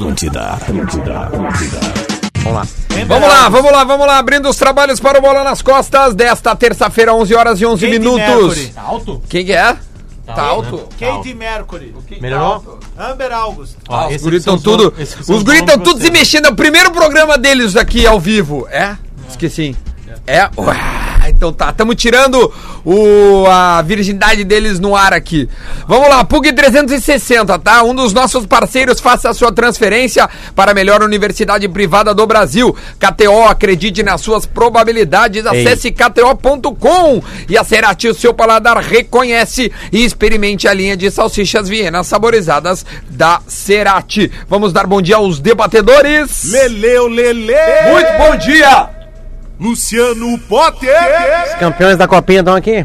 Atlântida, Atlântida, Atlântida. Vamos lá. Vamos lá, vamos lá, vamos lá. Abrindo os trabalhos para o Bola nas Costas desta terça-feira, 11 horas e 11 Kate minutos. Mercury. Tá alto? Quem que é? Tá, alto? Kate Mercury. Melhorou? Amber August. Ó, Ah, os guris estão tudo. Os guris estão tudo se mexendo. É o primeiro programa deles aqui ao vivo. É? Esqueci. É? Ué, então tá. Estamos tirando o, a virgindade deles no ar aqui. Vamos lá, PUG 360, tá? Um dos nossos parceiros faça a sua transferência para a melhor universidade privada do Brasil. KTO, acredite nas suas probabilidades. Acesse kto.com e a Cerati, o seu paladar reconhece e experimente a linha de salsichas vienas saborizadas da Cerati. Vamos dar bom dia aos debatedores. Leleu, Lele. Muito bom dia! Luciano Potter. Campeões da Copinha estão aqui?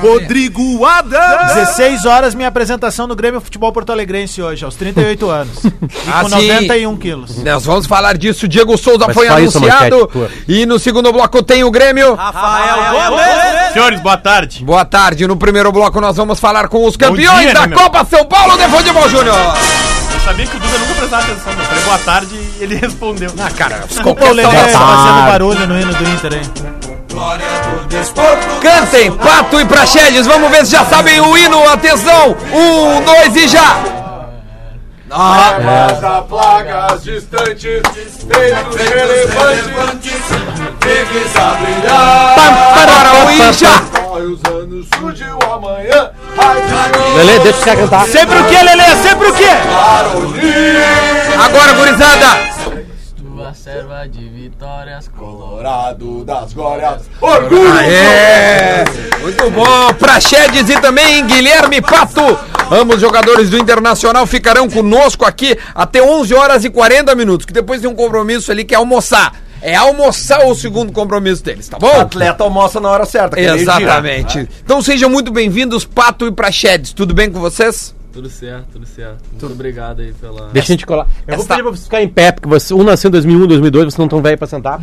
Rodrigo Adams. 16 horas, minha apresentação no Grêmio Futebol Porto Alegrense hoje, aos 38 anos. E Ah, com sim. 91 quilos. Nós vamos falar disso. Diego Souza Mas foi anunciado. manchete. E no segundo bloco tem o Grêmio. Rafael Gomes. Senhores, boa tarde. Boa tarde. No primeiro bloco nós vamos falar com os campeões dia, da né, meu? Copa São Paulo de Futebol Júnior. Eu sabia que o Duda nunca prestava atenção. Eu falei boa tarde e ele respondeu. Ah, cara, Desculpa o saudação. fazendo barulho no hino do Inter, hein? Cantem, Pato e Praxedes. Vamos ver se já sabem o hino. Atenção. Um, dois e já. Mas a plagas distantes, feitos relevantes, fiques a brilhar. Para o já. Corre os anos, surgiu amanhã. Lele, deixa caras cantar. Sempre o que, Lelê? Sempre o unir. Agora, gurizada. Tua serva de vitórias Colorado das glórias, orgulho. É, muito bom. Praxedes e também Guilherme Pato. Ambos jogadores do Internacional ficarão conosco aqui até 11 horas e 40 minutos, que depois tem um compromisso ali que é almoçar. É almoçar o segundo compromisso deles, tá bom? atleta almoça na hora certa. é. Exatamente. Então sejam muito bem-vindos, Pato e Praxedes. Tudo bem com vocês? Tudo certo, tudo certo. Muito obrigado aí pela. Deixa a gente colar. Eu vou Esta- pedir pra vocês ficarem em pé, porque você, um nasceu em 2001, 2002, vocês não estão velhos pra sentar.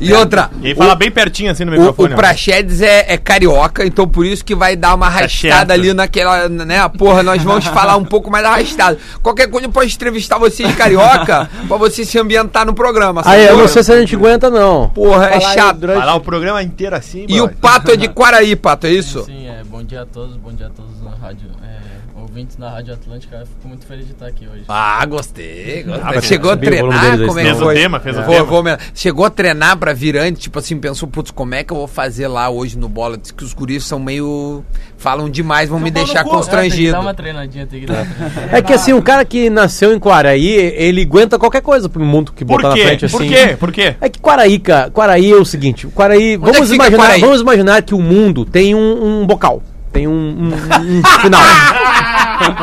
E outra, E fala bem pertinho assim no o, microfone. o Praxedes é, é carioca, então por isso que vai dar uma arrastada certo. ali naquela, né? Porra, nós vamos falar um pouco mais arrastado. Qualquer coisa pode entrevistar vocês carioca pra você se ambientar no programa. Aí, eu sacou? não sei se a gente aguenta, não. Porra, é Falar aí chato. durante- Falar o programa inteiro assim, E o. Pato é de Quaraí, Pato, é isso? Sim, é. Bom dia a todos, bom dia a todos na rádio. É, ouvintes da Rádio Atlântica, eu fico muito feliz de estar aqui hoje. Ah, gostei. gostei. mas Chegou a o treinar? Como é que Fez o foi? tema, fez o Vou- tema. vou Chegou a treinar pra vir antes, tipo assim, pensou, putz, como é que eu vou fazer lá hoje no bola? Diz que os guris são meio. falam demais, vão me deixar É, tem que constrangido. dar uma treinadinha, tem que dar uma treinadinha. É que assim, um cara que nasceu em Quaraí, ele aguenta qualquer coisa pro mundo que botar na frente assim. Por quê? Por quê? É que Quaraí, cara, Quaraí é o seguinte, Quaraí, é vamos fica imaginar, Quaraí? vamos imaginar que o mundo tem um, um bocal, tem um, um- um final.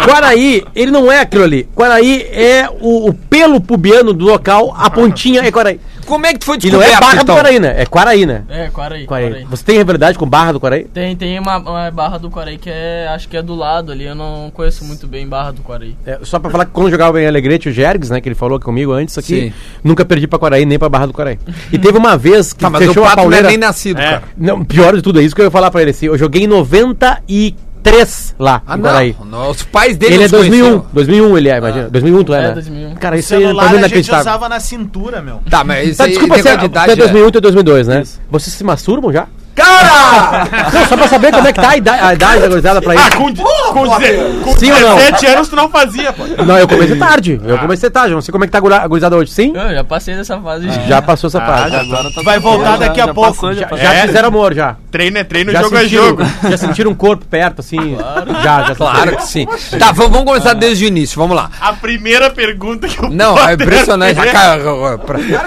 Quaraí, ele não é aquilo ali. Quaraí é o, o pelo pubiano do local, a pontinha é Quaraí. Como é que foi E não é descoberto, Barra então? do Quaraí, né? É Quaraí, né? É, Quaraí, Quaraí. Quaraí. Você tem rivalidade com Barra do Quaraí? Tem, tem uma, uma barra do Quaraí que é. Acho que é do lado ali. Eu não conheço muito bem Barra do Quaraí. É, só pra falar que quando jogava em Alegrete, o Jergs, né, que ele falou comigo antes aqui, Sim. nunca perdi pra Quaraí, nem pra Barra do Quaraí. E teve uma vez que Tá, mas o fechou a Pato não é pauleira... nem nascido, É. cara. Não, pior de tudo é isso que eu ia falar pra ele. Assim, eu joguei em 93 lá, Ah, não. não. Os pais dele Ele é nos 2001, conheceram. 2001 ele é, imagina. 2001 tu é, É, né? 2001. Cara, isso aí pra mim é a gente inacreditável. usava na cintura, meu. Tá, mas isso Tá, aí desculpa, você, negócio você de idade é é- 2001 e 2002, né? Vocês se masturbam já? Cara! Não, só pra saber como é que tá a idade, a idade da gurizada pra Ah, isso. com, com, com Sim ou não? 17 anos tu não fazia, pô. Não, eu comecei tarde. Eu comecei tarde. eu Não sei como é que tá a guri- a gurizada hoje. Sim? Eu já passei dessa fase. Já passou essa fase. Vai voltar daqui a pouco. Já, passou. já É. fizeram amor, já. Treino é treino, Já jogo é jogo. já sentiram um corpo perto, assim? Já, já Claro que sim. Tá, vamos, começar desde o início, vamos lá. A primeira pergunta que eu Não, é impressionante. É. Cara,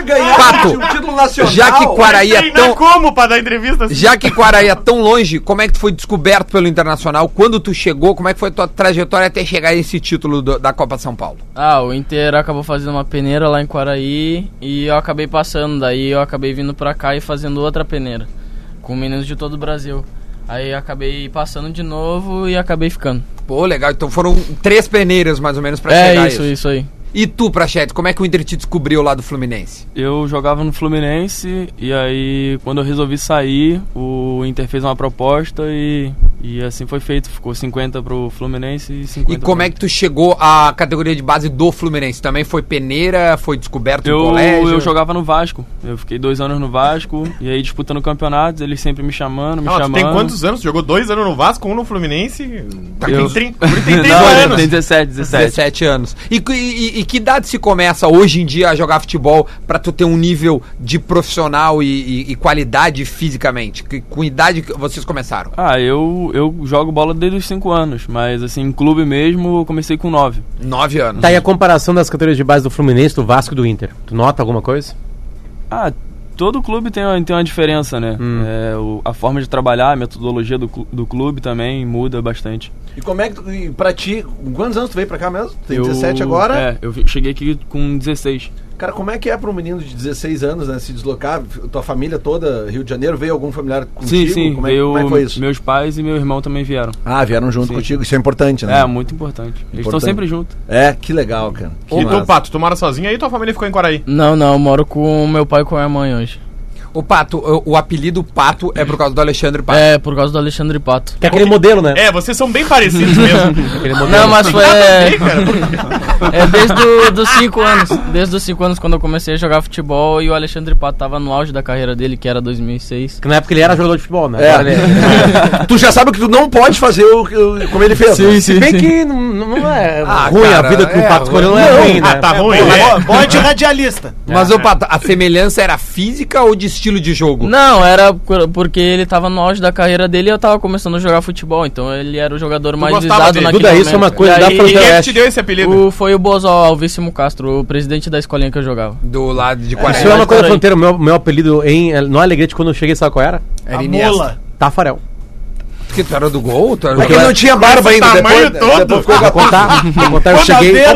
Ganhar Pato, um título nacional. já que Quaraí é tão. como pra dar entrevista assim? Já que Quaraí é tão longe, como é que tu foi descoberto pelo Internacional? Quando tu chegou, como é que foi a tua trajetória até chegar a esse título do- da Copa São Paulo? Ah, o Inter acabou fazendo uma peneira lá em Quaraí e eu acabei passando. Daí eu acabei vindo pra cá e fazendo outra peneira. Com meninos de todo o Brasil. Aí acabei passando de novo e acabei ficando. Pô, legal. Então foram três peneiras mais ou menos pra é chegar a isso, isso aí. E tu, Prachete, como é que o Inter te descobriu lá do Fluminense? Eu jogava no Fluminense e aí quando eu resolvi sair, o Inter fez uma proposta e E assim foi feito, ficou 50 pro Fluminense e 50 E como é que tu chegou à categoria de base do Fluminense? Também foi peneira, foi descoberto no eu, colégio? eu jogava no Vasco. Eu fiquei dois anos no Vasco e aí disputando campeonatos, eles sempre me chamando, me Não, tu chamando. tem quantos anos? Tu jogou dois anos no Vasco, um no Fluminense. Tá Eu- com 30, tem 30 Não, anos. tem 17, 17. 17 anos. E, e- e que idade se começa hoje em dia a jogar futebol pra tu ter um nível de profissional e, e- e qualidade fisicamente? Que, com idade que vocês começaram? Ah, eu, eu jogo bola desde os 5 anos, mas assim, em clube mesmo eu comecei com 9. 9 anos. Tá aí a comparação das categorias de base do Fluminense, do Vasco e do Inter. Tu nota alguma coisa? Ah, todo clube tem, uma- tem uma diferença, né? Hum. É, o- a forma de trabalhar, a metodologia do, do clube também muda bastante. E como é que tu, pra ti, quantos anos tu veio pra cá mesmo? Tem Eu- 17 agora? É, eu cheguei aqui com 16. Cara, como é que é pra um menino de 16 anos, né, se deslocar? Tua família toda, Rio de Janeiro, veio algum familiar contigo? Sim, sim, Como é, veio, como é que foi isso? meus pais e meu irmão também vieram. Ah, vieram junto Sim. contigo, isso é importante, né? É, muito importante. Eles estão Importante. sempre juntos. É, que legal, cara. Que E tu. Pato, tu mora sozinho aí tua família ficou em Quaraí? Não, não, eu moro com meu pai e com a minha mãe hoje. O Pato, o, o apelido Pato é por causa do Alexandre Pato. É, por causa do Alexandre Pato. Que é aquele modelo, né? É, vocês são bem parecidos mesmo. Aquele modelo. Não, mas foi. É, é desde dos 5 anos. Desde os 5 anos quando eu comecei a jogar futebol e o Alexandre Pato tava no auge da carreira dele, que era 2006. Que na época ele era jogador de futebol, né? É. Ele- tu já sabe que tu não pode fazer o, o- como ele fez. né? Se bem que não, não é Ah, ruim, cara, a vida que é o Pato escolheu não é ruim. ruim, né? Ah, tá ruim, Bom, né? bom, de radialista. Mas, ô Pato, a semelhança era física ou de estilo de jogo? Não, era por- porque ele tava no auge da carreira dele e eu tava começando a jogar futebol. Então ele era o jogador mais gostava visado dele? naquele Duda, momento. isso é uma coisa E da fronteira Quem é que te deu esse apelido? o, Foi o Bozó Alvíssimo Castro, o presidente da escolinha que eu jogava. Do lado de Isso Quaresma. é uma coisa aí. fronteira. Meu, meu apelido em, no Alegrete, quando eu cheguei, sabe qual era? Era A Iniesta. mula. Tafarel. Porque tu era do gol? Tu era do É que ele não tinha barba ainda. tamanho Depois, todo. depois ficou Vou contar, vou contar, eu cheguei... Ô, tem Cheguei de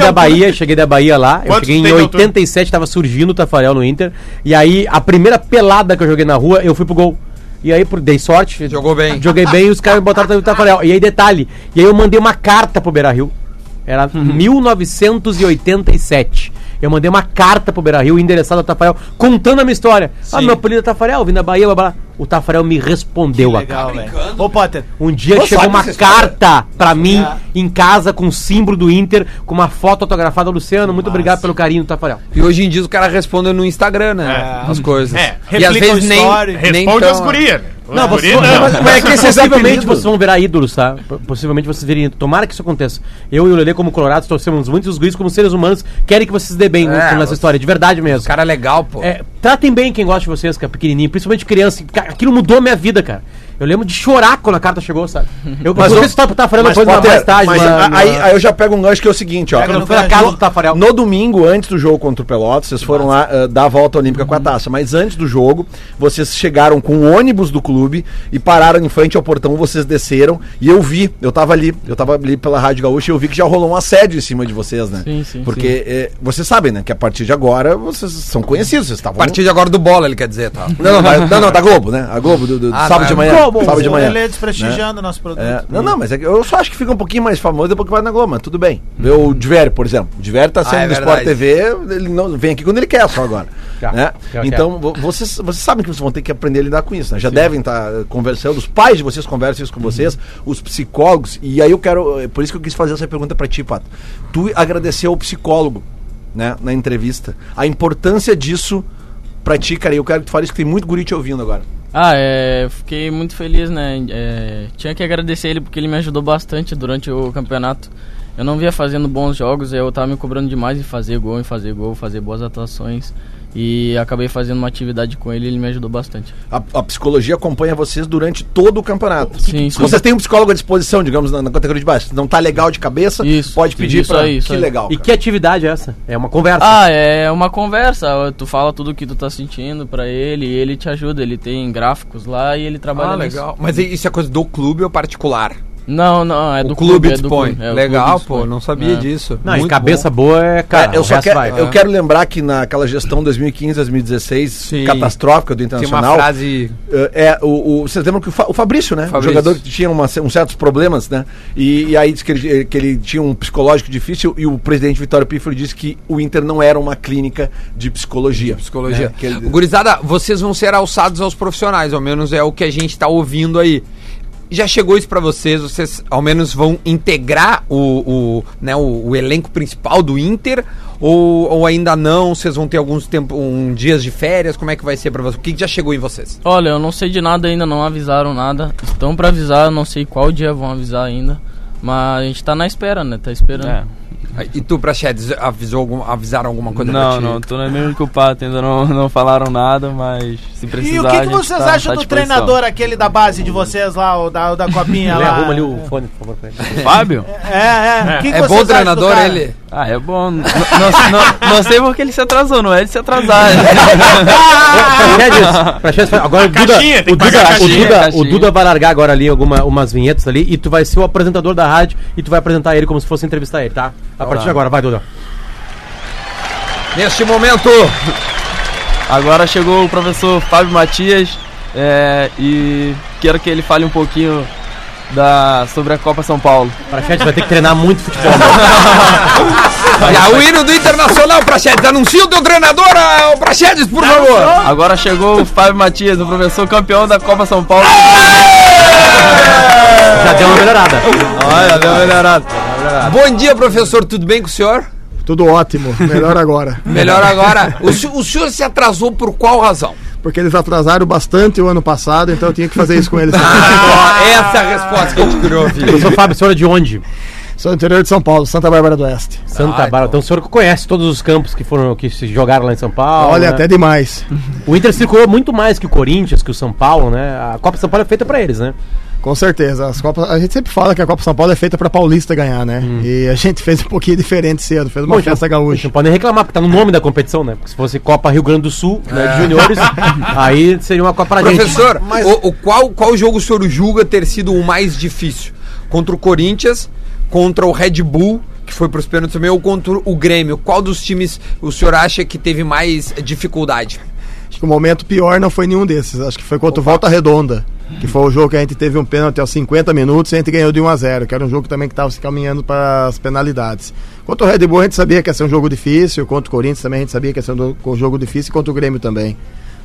da altura? Bahia, cheguei da Bahia lá. Eu cheguei em tem de altura? 87, tava surgindo o Tafarel no Inter. E aí, a primeira pelada que eu joguei na rua, eu fui pro gol. E aí, por- dei sorte. Jogou bem. Joguei bem e os caras me botaram o Tafarel. E aí, detalhe. E aí, eu mandei uma carta pro Beira Rio. Era 1987. Eu mandei uma carta pro Beira Rio, endereçada ao Tafarel, contando a minha história. Ah, meu apelido é Tafarel, vim da Bahia, blá, blá. O Tafarel me respondeu a Legal, velho. Ô, Potter, um dia Pô, chegou uma carta pra mim É. em casa com o símbolo do Inter, com uma foto autografada. Luciano, muito obrigado pelo carinho, Tafarel. E hoje em dia os caras respondem no Instagram, né? As coisas. É. E às vezes nem, nem Responde tão- as gurias. né? Não, vão, não. mas, mas é que possivelmente vocês vão virar ídolos, tá? Possivelmente vocês virem. Tomara que isso aconteça. Eu e o Lelê, como colorados, torcemos muito e os guris, como seres humanos, querem que vocês dê bem É, nessa você- história, de verdade mesmo. Cara legal, pô. É, tratem bem quem gosta de vocês, que é pequenininho, principalmente criança. Cara, Aquilo mudou a minha vida, cara. Eu lembro de chorar quando a carta chegou, sabe? Eu Mas o- pro Tafarel Mas, depois Potter, mais tarde. mas na- a- na- aí, aí eu já pego um gancho que é o seguinte, ó. No foi na casa do Tafarel. No domingo, antes do jogo contra o Pelotas, vocês foram lá eh, dar a volta olímpica com a taça. Mas antes do jogo, vocês chegaram com o ônibus do clube e pararam em frente ao portão, vocês desceram. E eu vi, eu tava ali, eu tava ali pela Rádio Gaúcha e eu vi que já rolou um assédio em cima de vocês, né? Sim, sim, Porque eh, vocês sabem, né? Que a partir de agora vocês são conhecidos, vocês A estavam. partir de agora do bola, ele quer dizer, tá? Não, não, mas- não, não, da Globo, né? A Globo, do, do Ah, sábado tá. de manhã. Globo. Sábado de manhã. Lelê desprestigiando o nosso produto. É, não, não, mas é eu só acho que fica um pouquinho mais famoso depois que vai na Globo, mas tudo bem. Vê o Divério, por exemplo. O Divério tá Ah, sendo é do Sport. TV, ele não vem aqui quando ele quer só agora. Né? Então, vo- vocês, vocês sabem que vocês vão ter que aprender a lidar com isso, né? Já devem estar conversando, os pais de vocês conversam isso com vocês, os psicólogos, e aí eu quero, é por isso que eu quis fazer essa pergunta pra ti, Pato. Tu agradeceu ao psicólogo, né, na entrevista, a importância disso pra ti, cara, e eu quero que tu fale isso, que tem muito guri te ouvindo agora. Ah, é, fiquei muito feliz, né? É, tinha que agradecer ele porque ele me ajudou bastante durante o campeonato. Eu não via fazendo bons jogos, eu tava me cobrando demais em fazer gol, em fazer gol, fazer boas atuações. E acabei fazendo uma atividade com ele e ele me ajudou bastante. A, a psicologia acompanha vocês durante todo o campeonato. Sim, sim. Vocês têm um psicólogo à disposição, digamos, na, na categoria de baixo. Não tá legal de cabeça, Isso, pode pedir isso pra... aí, isso que aí. legal, E cara. que atividade é essa? É uma conversa. Ah, é uma conversa. Tu fala tudo o que tu tá sentindo pra ele e ele te ajuda. Ele tem gráficos lá e ele trabalha Ah, nisso. legal. Mas isso é coisa do clube ou particular? Não, não, é do o clube é do dispõe. clube, é, legal, clube pô, não sabia É. disso. Não, e Muito cabeça bom. boa é, cara. É, eu só quero, vai. eu quero lembrar que naquela gestão 2015-2016 Sim. catastrófica do Tem uma Internacional, frase. eh, é o, o vocês lembram que o, Fa- o Fabrício, né, Fabrício. o jogador que tinha uma, uns certos problemas, né, e, e aí disse que ele, que ele tinha um psicológico difícil e o presidente Vitório Pifoli disse que o Inter não era uma clínica de psicologia. Psicologia. né, que ele- Gurizada, vocês vão ser alçados aos profissionais, ao menos é o que a gente tá ouvindo aí. Já chegou isso pra vocês? Vocês ao menos vão integrar o, o, né, o, o elenco principal do Inter? Ou, ou ainda não? Vocês vão ter alguns tempo, um dias de férias? Como é que vai ser pra vocês? O que, que já chegou em vocês? Olha, eu não sei de nada ainda, não avisaram nada. Estão pra avisar, eu não sei qual dia vão avisar ainda. Mas a gente tá na espera, né? Tá esperando. É. E tu, Prachedes, avisou algum, avisaram alguma coisa pra Não, não, tô na mesma que o Pato, ainda não, não falaram nada, mas se precisar. E o que, a que vocês tá- acham tá do treinador aquele da base de vocês lá, o da, o da copinha lá? arruma ali o fone, por favor. pra ele. Fábio? É, é. O que que É bom treinador ele? Ah, é bom. Não, não, não sei porque ele se atrasou, não é ele se atrasar. Agora o Duda, caixinha, o Duda, o Duda, o. Duda vai largar agora ali alguma, umas vinhetas ali e tu vai ser o apresentador da rádio e tu vai apresentar ele como se fosse entrevistar ele, tá? A partir de agora, vai, Duda. Neste momento, Agora chegou o professor Fábio Matias é, e quero que ele fale um pouquinho da, sobre a Copa São Paulo. Praxedes vai ter que treinar muito futebol. e a o hino do Internacional, Prachedes. Anuncia o teu treinador, ah, o Prachedes, por favor. Agora chegou o Fábio Matias, o professor campeão da Copa São Paulo. Já deu uma melhorada. Olha, deu uma melhorada. Bom dia, professor. Tudo bem com o senhor? Tudo ótimo, melhor agora. Melhor agora. O senhor se atrasou por qual razão? Porque eles atrasaram bastante o ano passado, então eu tinha que fazer isso com eles. Ah, essa é a resposta que a gente queria ouvir. Professor Fábio, o senhor é de onde? Sou do interior de São Paulo, Santa Bárbara do Oeste. Santa Ah, Bárbara. então. Então o senhor conhece todos os campos que foram que se jogaram lá em São Paulo. Olha, né? até demais. O Inter circulou muito mais que o Corinthians, que o São Paulo, né? A Copa São Paulo é feita pra eles, né? Com certeza. As Copas, a gente sempre fala que a Copa São Paulo é feita para paulista ganhar, né? E a gente fez um pouquinho diferente cedo, fez uma Bom, festa então, gaúcha. Não podem reclamar, porque tá no nome da competição, né? Porque se fosse Copa Rio Grande do Sul, né, de juniores, aí seria uma Copa pra gente. Professor, o, o qual, qual jogo o senhor julga ter sido o mais difícil? Contra o Corinthians, contra o Red Bull, que foi pros pênaltis também, ou contra o Grêmio? Qual dos times o senhor acha que teve mais dificuldade? Acho que o momento pior não foi nenhum desses. Acho que foi contra o Volta Redonda, que foi o jogo que a gente teve um pênalti aos 50 minutos e a gente ganhou de 1 a 0 que era um jogo também que estava se caminhando para as penalidades. Contra o Red Bull a gente sabia que ia ser um jogo difícil, contra o Corinthians também a gente sabia que ia ser um jogo difícil e contra o Grêmio também.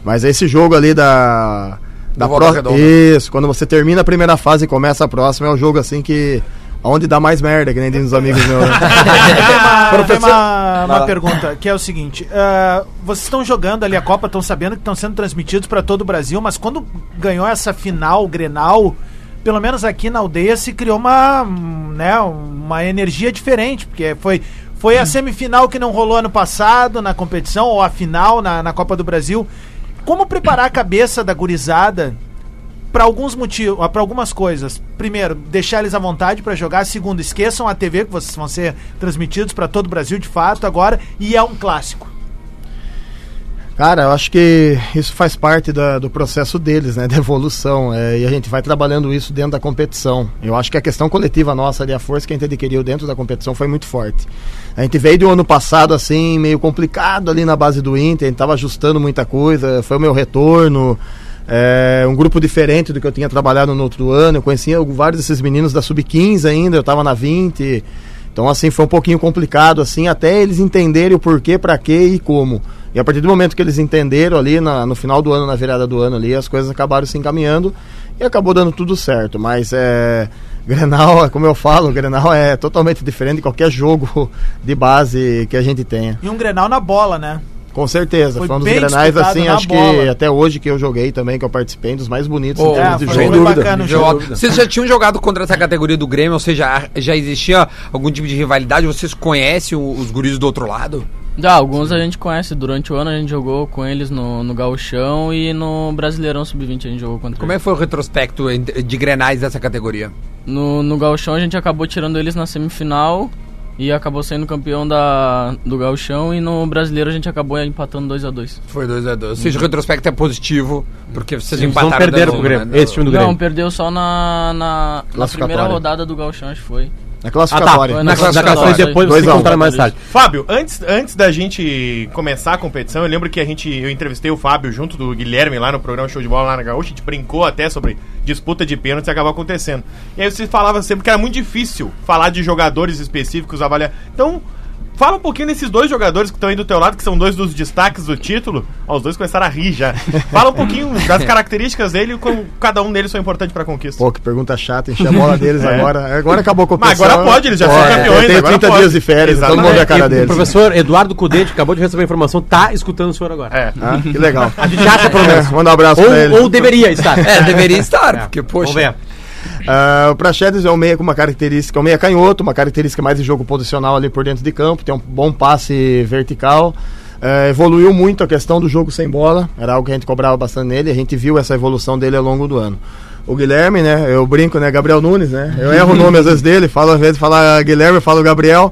Mas esse jogo ali da. Da Volta pró- Redonda. Isso, quando você termina a primeira fase e começa a próxima, é um jogo assim que. Onde dá mais merda, que nem dizem os amigos meus. né? Tem uma, tem uma, pergunta, que é o seguinte: ah, vocês estão jogando ali a Copa, estão sabendo que estão sendo transmitidos para todo o Brasil, mas quando ganhou essa final, Grenal, pelo menos aqui na aldeia se criou uma, né, uma energia diferente, porque foi. Foi a semifinal que não rolou ano passado na competição, ou a final na, na Copa do Brasil. Como preparar a cabeça da gurizada para alguns motivos, para algumas coisas. Primeiro, deixar eles à vontade para jogar. Segundo, esqueçam a TV que vocês vão ser transmitidos para todo o Brasil de fato agora e é um clássico. Cara, eu acho que isso faz parte da- do processo deles, né? Da evolução. é, e a gente vai trabalhando isso dentro da competição. Eu acho que a questão coletiva nossa ali, a força que a gente adquiriu dentro da competição foi muito forte. A gente veio um ano passado, assim, meio complicado ali na base do Inter, a gente tava ajustando muita coisa, foi o meu retorno. É, um grupo diferente do que eu tinha trabalhado no outro ano. Eu conhecia vários desses meninos da Sub-15 ainda, eu tava na 20. Então, assim, foi um pouquinho complicado, assim, até eles entenderem o porquê, pra quê e como. E a partir do momento que eles entenderam ali, na- no final do ano, na virada do ano ali, as coisas acabaram se encaminhando e acabou dando tudo certo. Mas é. Grenal, como eu falo, Grenal é totalmente diferente de qualquer jogo de base que a gente tenha. E um Grenal na bola, né? Com certeza. Foi Foi um dos assim, acho que bola. até hoje que eu joguei também, que eu participei, dos mais bonitos Oh, em termos é, de jogo. bacana o jogo. Vocês já tinham jogado contra essa categoria do Grêmio, ou seja, já existia algum tipo de rivalidade? Vocês conhecem o- os guris do outro lado? Já, alguns a gente conhece. Durante o ano a gente jogou com eles no, no Gauchão e no Brasileirão Sub-20 a gente jogou contra Como é eles. que foi o retrospecto de grenais dessa categoria? No, no Gauchão a gente acabou tirando eles na semifinal e acabou sendo campeão da, do Gauchão e no Brasileiro a gente acabou empatando 2 a 2 Foi 2x2. Ou seja, o retrospecto é positivo, porque vocês Vocês empataram. não perderam de pro Grêmio. né? Esse time do Não, Grêmio. perdeu só na, na, na primeira rodada do Gauchão, acho que foi. Na Ah, classificatória. tá. Na Na classificação e classificatória. depois Dois vocês a contaram mais tarde. Fábio, antes, antes da gente começar a competição, eu lembro que a gente, eu entrevistei o Fábio junto do Guilherme lá no programa Show de Bola lá na Gaúcha, a gente brincou até sobre disputa de pênaltis e acabou acontecendo. E aí você falava sempre que era muito difícil falar de jogadores específicos, avaliar. Então, Fala um pouquinho desses dois jogadores que estão aí do teu lado, que são dois dos destaques do título. Ó, os dois começaram a rir já. Fala um pouquinho das características dele e como cada um deles foi importante pra conquista. Pô, que pergunta chata, encher a bola deles agora. Agora acabou a Mas competição. agora pode, eles já são Pode, campeões, Tem agora 30 pode. dias de férias, todo mundo vê a cara E O deles. professor Eduardo Cudê, que acabou de receber a informação, tá escutando o senhor agora. É. Ah, que legal. A gente acha, pelo menos. É, manda um abraço pra ele. Ou, ou deveria estar. É, deveria estar, porque, poxa. Vamos ver. Ah, o Praxedes é um meia com uma característica, um meia canhoto, uma característica mais de jogo posicional ali por dentro de campo, tem um bom passe vertical. Ah, evoluiu muito a questão do jogo sem bola, era algo que a gente cobrava bastante nele, a gente viu essa evolução dele ao longo do ano. O Guilherme, né, eu brinco, né, Gabriel Nunes, né, eu erro o nome às vezes dele, falo às vezes fala Guilherme, falo Gabriel.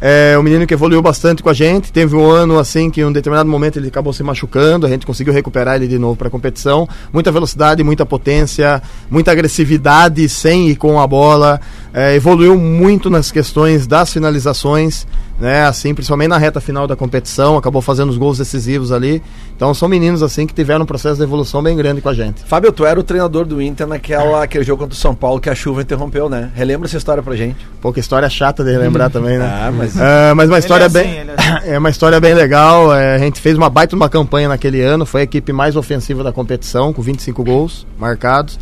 É um menino que evoluiu bastante com a gente. Teve um ano assim que em um determinado momento ele acabou se machucando, a gente conseguiu recuperar ele de novo para a competição. Muita velocidade, muita potência, muita agressividade sem e com a bola. É, evoluiu muito nas questões das finalizações, né? Assim, principalmente na reta final da competição, acabou fazendo os gols decisivos ali. Então são meninos assim que tiveram um processo de evolução bem grande com a gente. Fábio, tu era o treinador do Inter naquela aquele jogo contra o São Paulo que a chuva interrompeu, né? Relembra essa história pra gente. Pouca história chata de relembrar também, né? Ah, mas- Ah, mas uma história é assim, bem. ele é É uma história bem legal. é, a gente fez uma baita uma campanha naquele ano. Foi a equipe mais ofensiva da competição, com 25 gols marcados.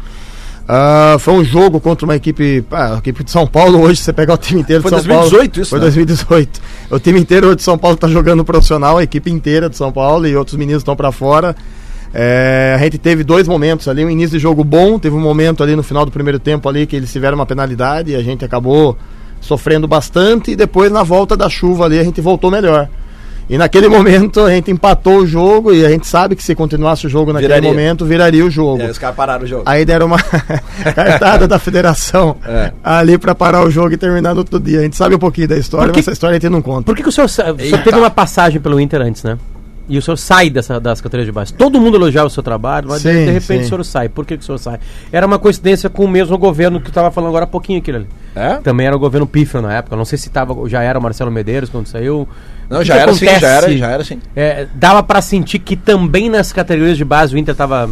Ah, foi um jogo contra uma equipe. ah, equipe de São Paulo hoje, você pegar o time inteiro Foi de São Paulo. 2018 isso, Foi né? 2018. O time inteiro de São Paulo tá jogando profissional, a equipe inteira de São Paulo e outros meninos estão para fora. É, a gente teve dois momentos ali, um início de jogo bom, teve um momento ali no final do primeiro tempo ali que eles tiveram uma penalidade e a gente acabou sofrendo bastante e depois na volta da chuva ali a gente voltou melhor. E naquele momento a gente empatou o jogo e a gente sabe que se continuasse o jogo naquele Viraria. momento viraria o jogo. E aí os caras pararam o jogo. Aí deram uma cartada da federação É. ali pra parar o jogo e terminar no outro dia. A gente sabe um pouquinho da história, que- mas essa história a gente não conta. Por que, que o senhor, o senhor teve uma passagem pelo Inter antes, né? E o senhor sai dessa, das categorias de base. Todo mundo elogiava o seu trabalho, mas de- Sim, de repente sim. o senhor sai. Por que, que o senhor sai? Era uma coincidência com o mesmo governo que eu estava falando agora há pouquinho aquilo ali. É? Também era o governo pífio na época. Não sei se tava, já era o Marcelo Medeiros quando saiu. Não, O já que era sim, já era, já era sim. Dava pra sentir que também nas categorias de base o Inter tava.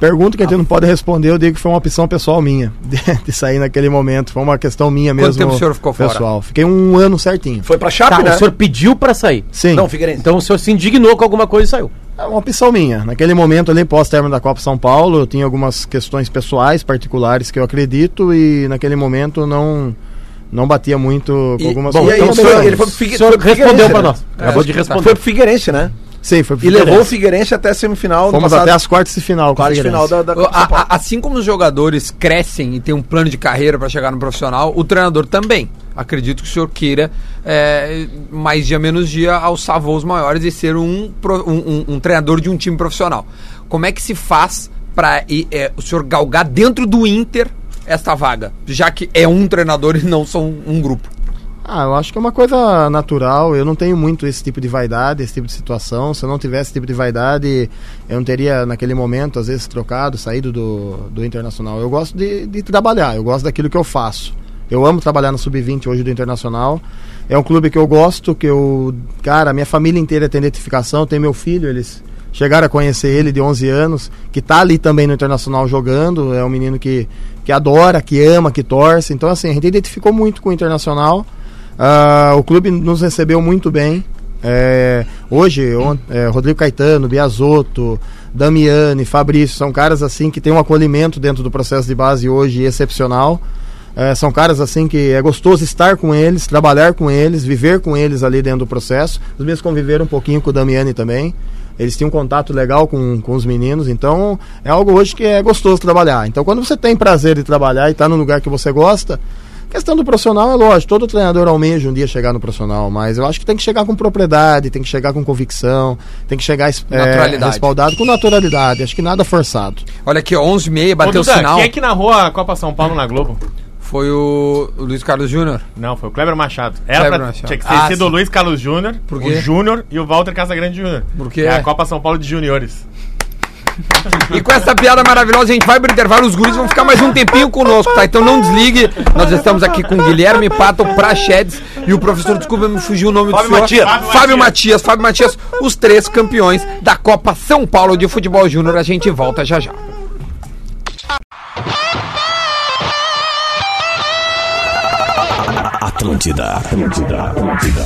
Pergunta que a gente não pode responder, eu digo que foi uma opção pessoal minha de, de sair naquele momento. Foi uma questão minha Quanto mesmo. tempo o senhor ficou fora? pessoal. Fiquei um ano certinho. Foi pra Chape, Tá, né? o senhor pediu pra sair. Sim. Não, Figueirense. Então o senhor se indignou com alguma coisa e saiu. É uma opção minha. Naquele momento ali, pós-término da Copa São Paulo, eu tinha algumas questões pessoais, particulares que eu acredito e naquele momento não não batia muito com E- algumas bom, E aí, então, ele foi, ele foi pro Figue- O senhor foi pro respondeu pra né? nós. Acabou de responder. Foi pro Figueirense, né? Sim, foi pro E levou o Figueirense. Até a semifinal. Fomos passado. até as quartas de final quartas de final da, da a- assim como os jogadores crescem e tem um plano de carreira para chegar no profissional, o treinador também. Acredito que o senhor queira, é, mais dia menos dia, alçar voos maiores e ser um, um- um- um treinador de um time profissional. Como é que se faz para o senhor galgar dentro do Inter esta vaga? Já que é um treinador e não são um grupo. Ah, eu acho que é uma coisa natural. Eu não tenho muito esse tipo de vaidade, esse tipo de situação. Se eu não tivesse esse tipo de vaidade, eu não teria, naquele momento, às vezes, trocado, saído do, do Internacional. Eu gosto de, de trabalhar, eu gosto daquilo que eu faço. Eu amo trabalhar no Sub-20 hoje do Internacional. É um clube que eu gosto, que eu. Cara, minha família inteira tem identificação, tem meu filho, eles chegaram a conhecer ele de 11 anos, que tá ali também no Internacional jogando. É um menino que, que adora, que ama, que torce. Então, assim, a gente identificou muito com o Internacional. Ah, o clube nos recebeu muito bem. É, hoje, on- é, Rodrigo Caetano, Biasotto, Damiani, Fabrício, são caras assim que têm um acolhimento dentro do processo de base hoje excepcional. É, são caras assim que é gostoso estar com eles, trabalhar com eles, viver com eles ali dentro do processo. Os meus conviveram um pouquinho com o Damiani também. Eles tinham um contato legal com, com os meninos, então é algo hoje que é gostoso trabalhar. Então, quando você tem prazer de trabalhar e está no lugar que você gosta, questão do profissional é lógico, todo treinador almeja um dia chegar no profissional, mas eu acho que tem que chegar com propriedade, tem que chegar com convicção, tem que chegar é, respaldado com naturalidade. Acho que nada forçado. Olha aqui, 11h30, Ô, bateu o Duda, sinal. quem é que narrou a Copa São Paulo na Globo? Foi o, Luiz Carlos Júnior. Não, foi o Kleber Machado. Era Kleber pra, Machado. tinha que ter Ah, sido o Luiz Carlos Júnior, o? Júnior e o Walter Casagrande Júnior. Por quê? É a Copa São Paulo de Juniores. E com essa piada maravilhosa, a gente vai pro intervalo. Os guris vão ficar mais um tempinho conosco, tá? Então não desligue. Nós estamos aqui com Guilherme Pato Prachedes e o professor, desculpa, me fugiu o nome Fábio do senhor. Matias. Fábio, Fábio Matias. Fábio Matias, os três campeões da Copa São Paulo de Futebol Júnior. A gente volta já já. Atlântida, Atlântida, Atlântida.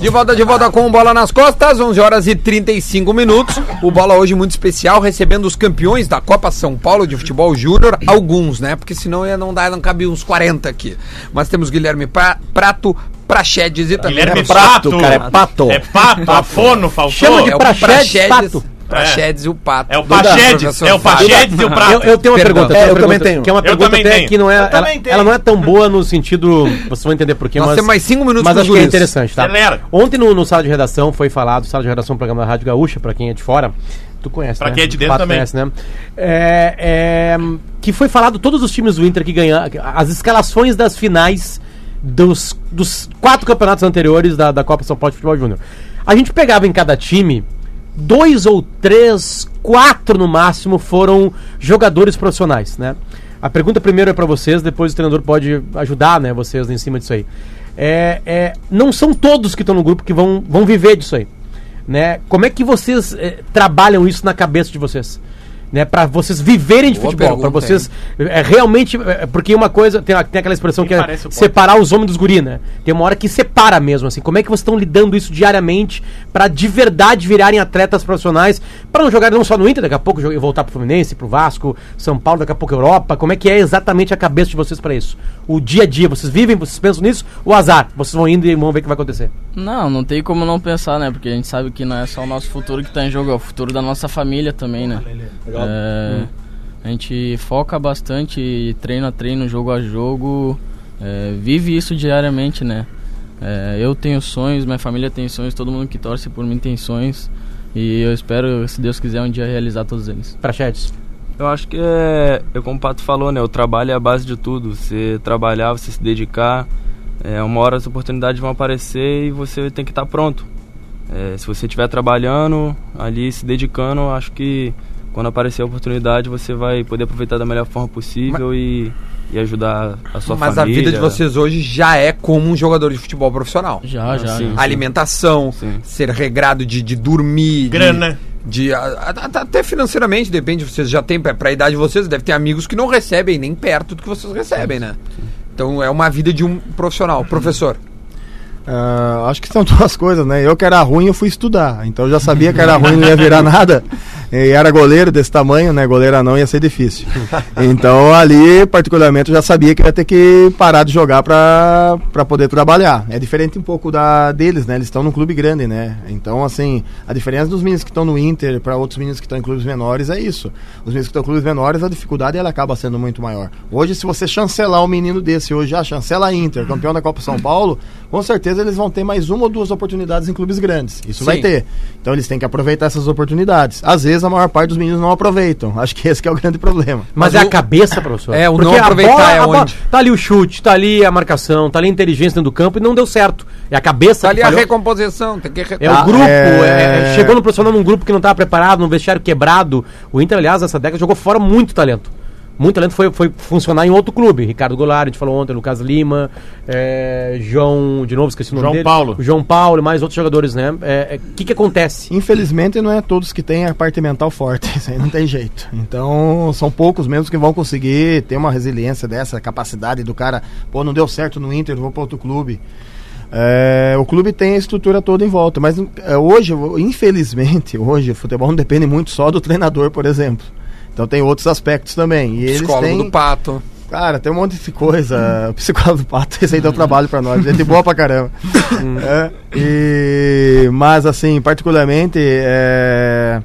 De volta, de volta com bola nas costas, 11 horas e 35 minutos. O bola hoje muito especial, recebendo os campeões da Copa São Paulo de Futebol Júnior, alguns, né? Porque senão ia não dar, não cabia uns 40 aqui. Mas temos Guilherme pra, Prato, Prachedes e também Guilherme prato, Pato. cara, é pato. É pato, afono, faltou. Chama de é o Prachedes, Prachedes, Pato. Prachedes e o Pato. É o professor é o. Pachedes e o Prato. Eu, eu tenho uma Perdão. pergunta, É, eu também tenho. Que é uma Eu pergunta também até tenho. que não é. Ela, ela não é tão boa no sentido. Vocês vão entender por quê, Nós mas. mais cinco minutos Mas acho que é interessante, tá? Acelera. Ontem no, no sala de redação foi falado, sala de redação do programa da Rádio Gaúcha, pra quem é de fora. Tu conhece, Pra né? quem é de dentro também. Conhece, né? É, é, que foi falado todos os times do Inter que ganharam. As escalações das finais dos, dos quatro campeonatos anteriores da, da Copa São Paulo de Futebol Júnior. A gente pegava em cada time dois ou três, quatro no máximo foram jogadores profissionais, né? A pergunta primeiro é para vocês, depois o treinador pode ajudar, né, vocês em cima disso aí. É, é, não são todos que estão no grupo que vão, vão viver disso aí, né? Como é que vocês eh, trabalham isso na cabeça de vocês? Né, para vocês viverem de Boa futebol, para vocês é, realmente, é, porque uma coisa tem, tem aquela expressão que é separar os homens dos guri, né? Tem uma hora que separa mesmo, assim. Como é que vocês estão lidando isso diariamente pra de verdade virarem atletas profissionais, pra não jogarem não só no Inter, daqui a pouco jo- voltar pro Fluminense, pro Vasco, São Paulo, daqui a pouco Europa. Como é que é exatamente a cabeça de vocês pra isso? O dia a dia, vocês vivem, vocês pensam nisso? O azar, vocês vão indo e vão ver o que vai acontecer. Não, não tem como não pensar, né? Porque a gente sabe que não é só o nosso futuro que tá em jogo, é o futuro da nossa família também, né? É, a gente foca bastante, treino a treino, jogo a jogo, é, vive isso diariamente, né? É, eu tenho sonhos, minha família tem sonhos, todo mundo que torce por mim tem sonhos. E eu espero, se Deus quiser, um dia realizar todos eles. Pra Chedes. Eu acho que é, é como o Pato falou, né? O trabalho é a base de tudo. Você trabalhar, você se dedicar, é, uma hora as oportunidades vão aparecer e você tem que estar pronto. É, se você estiver trabalhando, ali se dedicando, acho que quando aparecer a oportunidade você vai poder aproveitar da melhor forma possível e, e ajudar a sua Mas família. a vida de vocês hoje já é como um jogador de futebol profissional. Já, já. sim. já. Alimentação, Sim. ser regrado de, de dormir. de- Grana. De, a- a- a- até financeiramente, depende, vocês já têm, pra, pra idade de vocês, deve ter amigos que não recebem nem perto do que vocês recebem, né? Então é uma vida de um profissional. Professor, Ah, acho que são duas coisas, né? Eu que era ruim, eu fui estudar. Então eu já sabia que era ruim, não ia virar nada. E era goleiro desse tamanho, né? Goleiro não ia ser difícil. Então ali, particularmente, eu já sabia que ia ter que parar de jogar pra poder trabalhar. É diferente um pouco da deles, né? Eles estão num clube grande, né? Então, assim, a diferença dos meninos que estão no Inter para outros meninos que estão em clubes menores é isso. Os meninos que estão em clubes menores, a dificuldade ela acaba sendo muito maior. Hoje, se você chancelar um menino desse hoje, ah, chancela a Inter, campeão da Copa São Paulo, com certeza eles vão ter mais uma ou duas oportunidades em clubes grandes. Isso vai Sim. ter. Então eles têm que aproveitar essas oportunidades. Às vezes a maior parte dos meninos não aproveitam. Acho que esse que é o grande problema. Mas, Mas é o- a cabeça, professor. É, o Porque não aproveitar bola- é a bola- onde? Tá ali o chute, tá ali a marcação, tá ali a inteligência dentro do campo e não deu certo. É a cabeça tá ali que a falhou. recomposição, tem que É Ah, o grupo, é- é- chegou no profissional num grupo que não estava preparado, num vestiário quebrado. O Inter, aliás, nessa década jogou fora muito talento. Muito talento foi, foi funcionar em outro clube. Ricardo Goulart, a gente falou ontem, Lucas Lima, é, João, de novo, esqueci o nome João dele. Paulo. João Paulo e mais outros jogadores, né? O é, que, que acontece? Infelizmente não é todos que têm a parte mental forte, isso aí não tem jeito. Então são poucos mesmo que vão conseguir ter uma resiliência dessa, capacidade do cara, pô, não deu certo no Inter, vou para outro clube. É, o clube tem a estrutura toda em volta, mas é, hoje, infelizmente, hoje o futebol não depende muito só do treinador, por exemplo. Então tem outros aspectos também. E eles psicólogo têm, do pato. Cara, tem um monte de coisa. O psicólogo do pato, esse aí deu trabalho pra nós. Gente boa pra caramba. É, e, mas, assim, particularmente, é,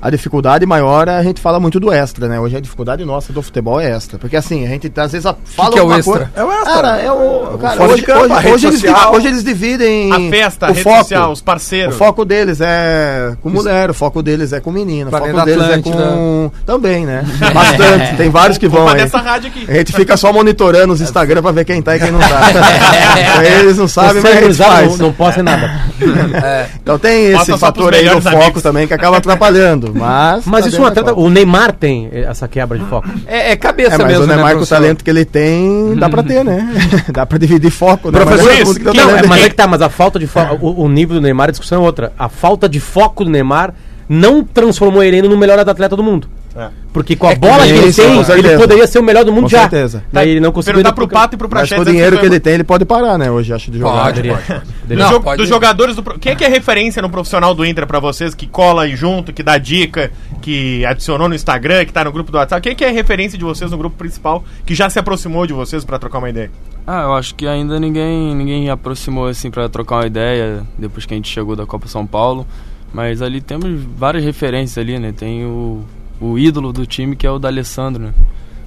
a dificuldade maior, a gente fala muito do extra, né? Hoje a dificuldade nossa do futebol é extra. Porque, assim, a gente às vezes a- fala que é o alguma extra? coisa- É o extra. Cara, é o. Cara, fora hoje, campo, hoje- hoje eles, hoje eles dividem. A festa, a o rede foco. social, os parceiros. O foco deles é com mulher, o foco deles é com menino, o foco deles é com. Também, né? Bastante. Tem vários que vão aí. dessa rádio aqui. A gente fica só monitorando os Instagram pra ver quem tá e quem não tá. Então, eles não sabem, mas a gente gurizada faz. não, não posta em nada. Então tem esse fator aí do foco amigos. também que acaba atrapalhando. Mas, Mas tá isso dentro um atleta, o Neymar tem essa quebra de foco. É, é cabeça É, mas mesmo, o Neymar né, com o talento que ele tem, dá pra ter, né? dá pra dividir foco. né? Professor, Mas é isso, que Não, é, mas é que tá, mas a falta de foco, o, o nível do Neymar, a discussão é outra. A falta de foco do Neymar não transformou ele no melhor atleta do mundo. É. Porque com a É que bola que ele isso, tem, ele certeza. poderia ser o melhor do mundo Com já. certeza. Tá, ele não conseguiu. Perguntar pro Pato e pro Mas Prachedes. com o dinheiro de que ele tem, ele pode parar, né? Hoje acho de jogar. Pode, pode. Do Não, jo- pode- Dos jogadores do. Quem é que é referência no profissional do Inter pra vocês que cola aí junto, que dá dica, que adicionou no Instagram, que tá no grupo do WhatsApp? Quem é que é referência de vocês no grupo principal que já se aproximou de vocês pra trocar uma ideia? Ah, eu acho que ainda ninguém ninguém aproximou assim pra trocar uma ideia depois que a gente chegou da Copa São Paulo. Mas ali temos várias referências ali, né? Tem o, o ídolo do time que é o D'Alessandro, né?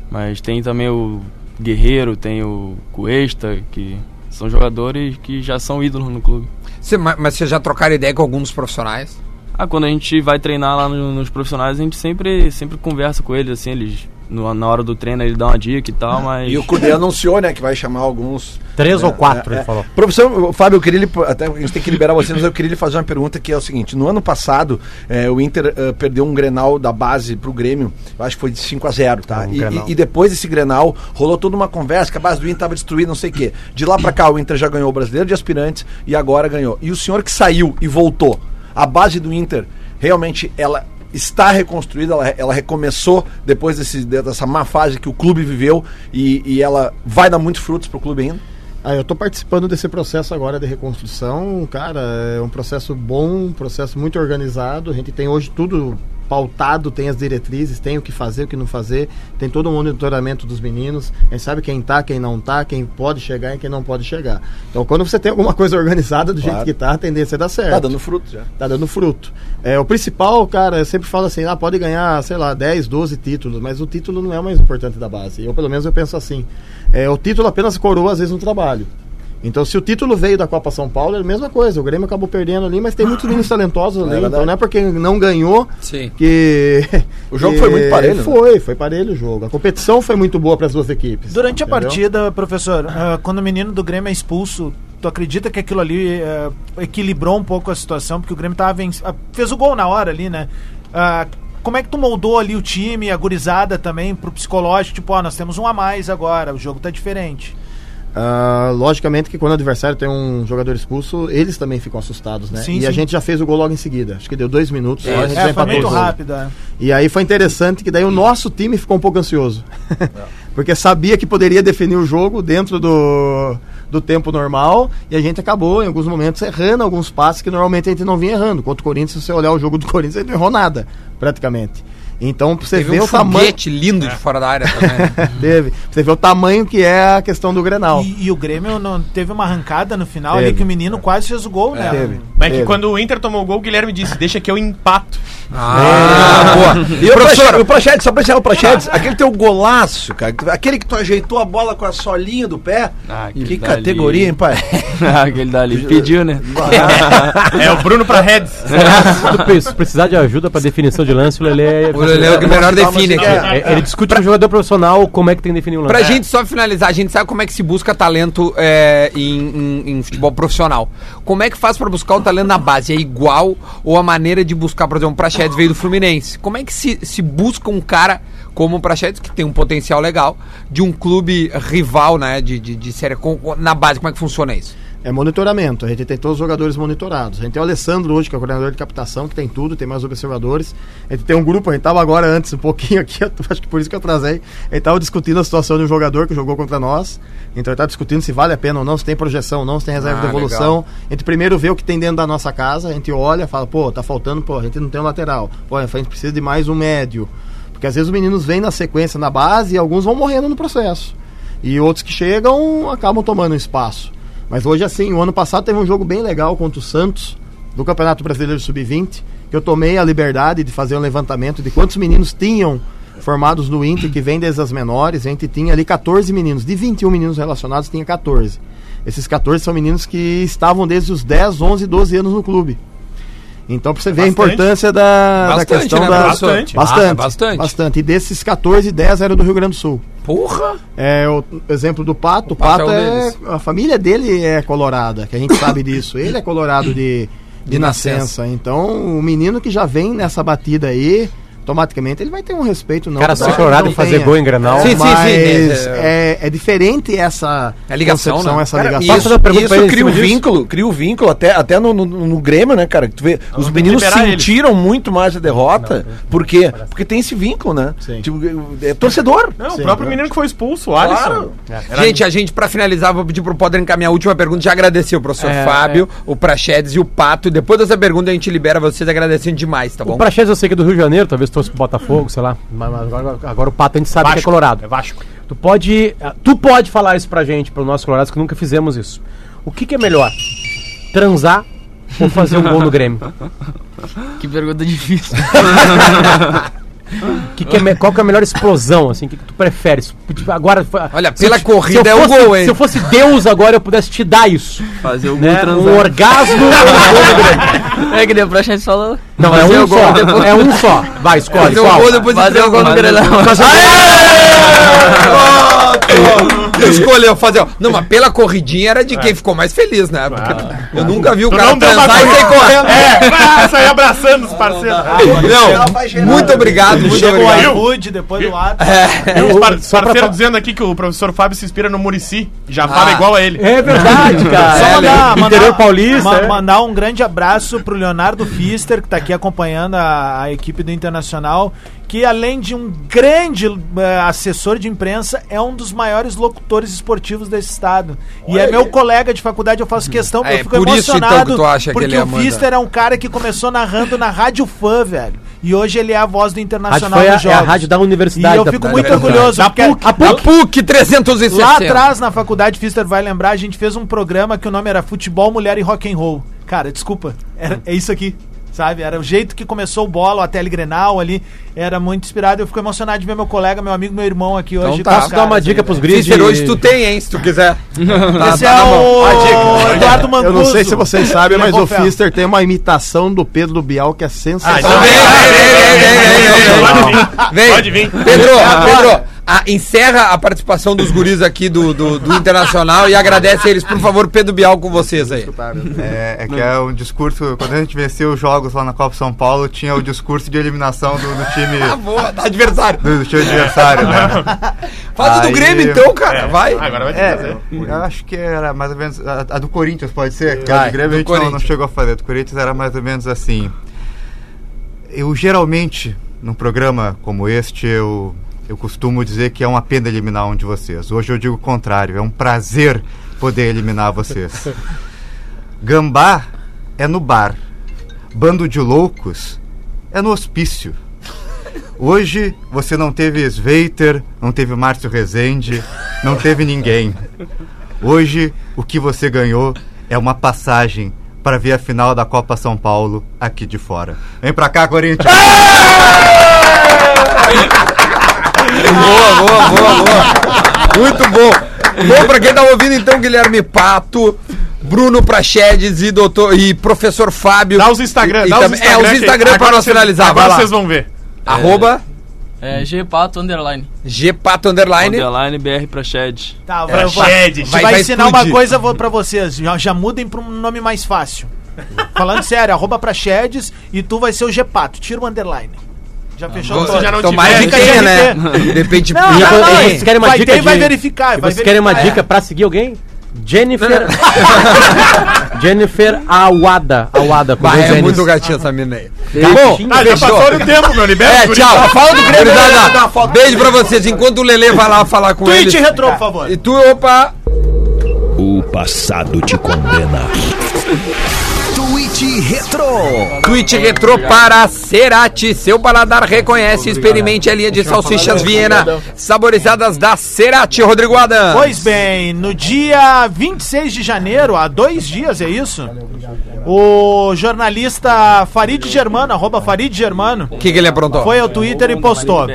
Mas tem também o Guerreiro, tem o Cuesta, que são jogadores que já são ídolos no clube. Você- mas vocês já trocaram ideia com alguns profissionais? Ah, quando a gente vai treinar lá no- nos profissionais, a gente sempre, sempre conversa com eles, assim, eles no- na hora do treino ele dá uma dica e tal, mas. E o Cudê anunciou, né, que vai chamar alguns. Três É, ou quatro, é, ele é. falou. Professor o Fábio, eu queria lhe, até a gente tem que liberar você, mas eu queria lhe fazer uma pergunta que é o seguinte: no ano passado, eh, o Inter eh, perdeu um Grenal da base pro Grêmio, eu acho que foi de 5 a 0 tá? Um e, e- e depois desse Grenal, rolou toda uma conversa que a base do Inter estava destruída, não sei o quê. De lá pra cá, o Inter já ganhou o brasileiro de aspirantes e agora ganhou. E o senhor que saiu e voltou, a base do Inter, realmente, ela está reconstruída, ela, ela recomeçou depois desse, dessa má fase que o clube viveu e, e ela vai dar muitos frutos pro clube ainda? Ah, eu tô participando desse processo agora de reconstrução, cara, é um processo bom, um processo muito organizado. A gente tem hoje tudo pautado, tem as diretrizes, tem o que fazer, o que não fazer, tem todo o monitoramento dos meninos, a gente sabe quem tá, quem não tá, quem pode chegar e quem não pode chegar. Então, quando você tem alguma coisa organizada do Claro. jeito que tá, a tendência é dar certo Tá dando frutos já. tá dando fruto. É, o principal, cara, eu sempre falo assim, ah, pode ganhar, sei lá, 10, 12 títulos, mas o título não é o mais importante da base. Eu, pelo menos, eu penso assim. É, o título apenas coroa, às vezes, um trabalho. Então, se o título veio da Copa São Paulo, é a mesma coisa. O Grêmio acabou perdendo ali, mas tem muitos meninos talentosos ali. verdade. então, não é porque não ganhou Sim. que... O jogo que- foi muito parelho, né? Foi, foi parelho o jogo. A competição foi muito boa para as duas equipes. Durante a entendeu? partida, professor, ah, quando o menino do Grêmio é expulso, tu acredita que aquilo ali ah, equilibrou um pouco a situação? Porque o Grêmio tava venc- ah, fez o gol na hora ali, né? Como é que tu moldou ali o time, a gurizada também, pro psicológico? Tipo, ó, nós temos um a mais agora, o jogo tá diferente. Ah, logicamente que quando o adversário tem um jogador expulso, eles também ficam assustados, né? Sim, e a sim. gente já fez o gol logo em seguida. Acho que deu dois minutos. só, a gente já É, foi muito rápido. é. E aí foi interessante que daí o nosso time ficou um pouco ansioso. Porque sabia que poderia definir o jogo dentro do, do tempo normal e a gente acabou, em alguns momentos, errando alguns passes que normalmente a gente não vinha errando. Contra o Corinthians, se você olhar o jogo do Corinthians, ele não errou nada, praticamente. Então, pra você Teve ver um o tamanho. lindo de fora da área também. né? Teve. Pra você ver o tamanho que é a questão do Grenal. E, e o Grêmio não teve uma arrancada no final Teve. ali que o menino quase fez o gol, né? Teve. Mas é que Teve. quando o Inter tomou o gol, o Guilherme disse: Deixa que eu empato. Ah, boa. E o Professor, Prachedes, o Prachedes, só pra encerrar o Prachedes, aquele teu golaço, cara, aquele que tu ajeitou a bola com a solinha do pé, Ah, que categoria, hein, pai? Aquele dali pediu, né? É o Bruno pra Reds. Se pre- se precisar de ajuda para definição de lance, o Lelê é- o Lelê é o que melhor define aqui. É, ele discute com o jogador profissional como é que tem que definir o lance. Pra gente só finalizar, a gente sabe como é que se busca talento é, em, em- em futebol profissional. Como é que faz pra buscar o talento na base? É igual ou a maneira de buscar, por exemplo, o Prachedes veio do Fluminense. Como é que se, se busca um cara como o Prachedes, que tem um potencial legal, de um clube rival, né, de, de, de série, na base, como é que funciona isso? É monitoramento. A gente tem todos os jogadores monitorados. A gente tem o Alessandro hoje, que é o coordenador de captação, que tem tudo, tem mais observadores. A gente tem um grupo, a gente tava agora antes, um pouquinho aqui, eu acho que por isso que eu trazei. A gente tava discutindo a situação de um jogador que jogou contra nós. Então a gente tá discutindo se vale a pena ou não, se tem projeção ou não, se tem reserva Ah, de evolução. A gente primeiro vê o que tem dentro da nossa casa, a gente olha, fala, pô, tá faltando, pô, a gente não tem um lateral. Pô, a gente precisa de mais um médio. Porque às vezes os meninos vêm na sequência na base e alguns vão morrendo no processo. E outros que chegam acabam tomando espaço. Mas hoje, assim, o ano passado teve um jogo bem legal contra o Santos, do Campeonato Brasileiro Sub-20, que eu tomei a liberdade de fazer um levantamento de quantos meninos tinham formados no Inter, que vem desde as menores. A gente tinha ali 14 meninos. De 21 meninos relacionados, tinha 14. Esses 14 são meninos que estavam desde os 10, 11, 12 anos no clube. Então, pra você ver a importância da, da Bastante, questão né, da. Bastante. Bastante, Ah, bastante. bastante. E desses 14, 10 eram do Rio Grande do Sul. Porra! É o exemplo do Pato. O Pato Pato, é um é, a família dele é colorada, que a gente sabe disso. Ele é colorado de, de, De nascença. Então, o menino que já vem nessa batida aí, automaticamente ele vai ter um respeito não. Cara, não- ser colorado não e fazer gol em Grenal. Sim, sim, sim, Mas né? é, é diferente essa É ligação, concepção, né? essa Cara, ligação. isso, isso ele cria um vínculo, cria um vínculo até, até no, no, no Grêmio, né, cara? Tu vê, os meninos sentiram muito mais a derrota. Por quê? Porque tem esse vínculo, né? Sim. Tipo, é torcedor. Não, Sim, o próprio menino que foi expulso, o Alisson. Claro. Gente, a gente, pra finalizar, vou pedir pro Poder encaminhar a última pergunta. Já agradecer o professor É, Fábio, o Praxedes e o Pato. Depois dessa pergunta a gente libera vocês agradecendo demais, tá bom? O Praxedes eu sei que é do Rio de Janeiro, talvez trouxe pro Botafogo, sei lá. Mas, mas agora, agora o Pato a gente sabe que é Vasco. colorado. É Vasco. Tu pode, ah, tu pode falar isso pra gente, pro nosso colorados, que nunca fizemos isso. O que, que é melhor? Transar ou fazer um gol no Grêmio? Que pergunta difícil. Que que é qual que é a melhor explosão, assim? O que, que tu prefere? Se- tipo, Agora, Olha, se pela eu corrida se eu é o fosse- gol, hein? Se eu fosse Deus agora, eu pudesse te dar isso. Fazer o gol Né? transar. Um orgasmo um gol? É que deu pra gente falou. Não, é um o gol só. depois. É um só. Vai, escolhe. Fazer o gol depois de Fazer o gol no. Grenal. Escolheu fazer. Não, mas pela corridinha era de quem ficou mais feliz, né? Porque eu nunca vi o cara transar e sair correndo. É, sair abraçando os parceiros. Não, muito obrigado, muito Chega o obrigado. iFood, depois do ato. E os par Só pra parceiros dizendo aqui que o professor Fábio se inspira no Murici. Já fala Ah. igual a ele. É verdade, cara. Só É, mandar, né? Interior mandar, paulista. ma- é. mandar um grande abraço pro Leonardo Fister, que tá aqui acompanhando a, a equipe do Internacional, que além de um grande eh, assessor de imprensa, é um dos maiores locutores esportivos desse estado. E é meu colega de faculdade, eu faço questão, É, eu fico por isso, então, emocionado, que tu acha que porque ele é o. Fister é um cara que começou narrando na Rádio Fã, velho. E hoje ele é a voz do Internacional foi a, nos é a jogos. rádio da E universidade. eu da- fico da- muito da- orgulhoso, Da PUC, a PUC 360. Lá atrás, na faculdade, Fister vai lembrar, a gente fez um programa que o nome era Futebol, Mulher e Rock and Roll. Cara, desculpa, era, é isso aqui, sabe? Era o jeito que começou o bola, a Telegrenal ali, era muito inspirado. Eu fico emocionado de ver meu colega, meu amigo, meu irmão aqui Então hoje. tá. os Posso dar uma dica aí, pros? Fister, de- hoje tu tem, hein, se tu quiser. Tá, Esse tá é o. Eduardo Mancuso. Eu não sei se vocês sabem, mas o. Fister tem uma imitação do Pedro Bial que é Ah, sensacional. então Vem, vem, vem, vem, vem, vem, vem, vem. Pode vir. Vem. Pode vir. Pedro, Pedro, a- encerra a participação dos guris aqui do, do, do Internacional e agradece eles, por favor, Pedro Bial com vocês aí. É, é que é um discurso. Quando a gente venceu os jogos lá na Copa São Paulo, tinha o discurso de eliminação do, do time. Ah, boa, adversário. Do, do time adversário, né? Faz o do Grêmio então, cara, vai. Ah, Agora vai ter que É, fazer. eu acho que era mais ou menos. A, a do Corinthians pode ser? Que Vai, a do Grêmio do a gente não, não chegou a fazer. A do Corinthians era mais ou menos assim. Eu geralmente, num programa como este, eu, eu costumo dizer que é uma pena eliminar um de vocês. Hoje eu digo o contrário, é um prazer poder eliminar vocês. Gambá é no bar. Bando de loucos é no hospício. Hoje você não teve Sveiter, não teve Márcio Rezende, não teve ninguém. Hoje o que você ganhou é uma passagem para ver a final da Copa São Paulo aqui de fora. Vem pra cá, Corinthians! Boa, boa, boa, boa. Muito bom. Bom, pra quem tá ouvindo então, Guilherme Pato, Bruno Prachedes e doutor e professor Fábio. Dá os Instagram, E- e dá os também- Instagram. É, os Instagram pra nós finalizar. Agora vai lá. vocês vão ver. Arroba É Gpato Underline. Gpato Underline. Underline BR pra Shed. Tá, É, vou, Shed, vai, vai ensinar explodir. uma coisa vou pra vocês. Já, já mudem pra um nome mais fácil. Falando sério, arroba pra Shedes e tu vai ser o Gepato. Tira o underline. Já fechou Você já não Tomara tiver, que fica tenha, né? GNT. De repente, Não, já não, não, tem. Vocês querem uma Vai dica ter de... vai verificar, E vai vocês querem uma dica pra seguir alguém? Jennifer... Jennifer Awada. Awada, com Bah, dois é N's. muito gatinho essa mina aí. Tá Bom, bom, Ah, já fechou. passou o tempo, meu. Libera É, tchau. Fala do Grêmio. Gurizada. Beijo pra vocês. Enquanto o Lelê vai lá falar com Tweet eles. retrô, por favor. E tu, opa. O passado te condena. Tweet Retro. Tweet retrô para Cerati. Seu paladar reconhece e experimente a linha de salsichas Viena saborizadas da Cerati, Rodrigo Adams. Pois bem, no dia 26 de janeiro, há dois dias, é isso? O jornalista Farid Germano, arroba Farid Germano, O que, que ele aprontou? foi ao Twitter e postou.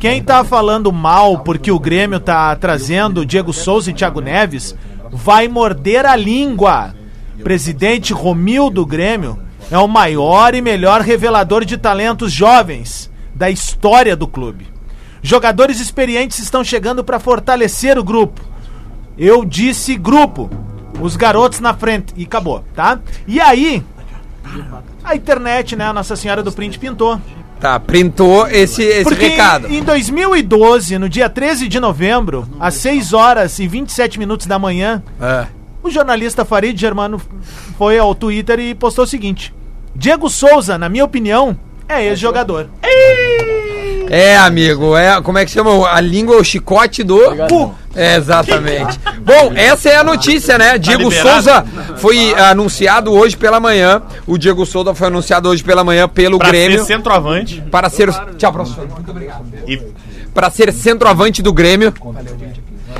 Quem tá falando mal porque o Grêmio tá trazendo Diego Souza e Thiago Neves, vai morder a língua. Presidente Romildo Grêmio é o maior e melhor revelador de talentos jovens da história do clube. Jogadores experientes estão chegando para fortalecer o grupo. Eu disse grupo. Os garotos na frente. E acabou, tá? E aí, a internet, né? A Nossa Senhora do Print pintou. Tá, printou esse, esse Porque recado. em 2012, no dia 13 de novembro, às 6 horas e 27 minutos da manhã, É. o jornalista Farid Germano foi ao Twitter e postou o seguinte: Diego Souza, na minha opinião, é ex-jogador. É, amigo, é, como é que chama? A língua é o chicote do... Cu. É, exatamente. Bom, essa é a notícia, né? Diego liberado. Souza foi anunciado hoje pela manhã. O Diego Souza foi anunciado hoje pela manhã pelo Pra Grêmio. ser centroavante. Para ser... Tchau, professor. Muito obrigado. E Para ser centroavante do Grêmio.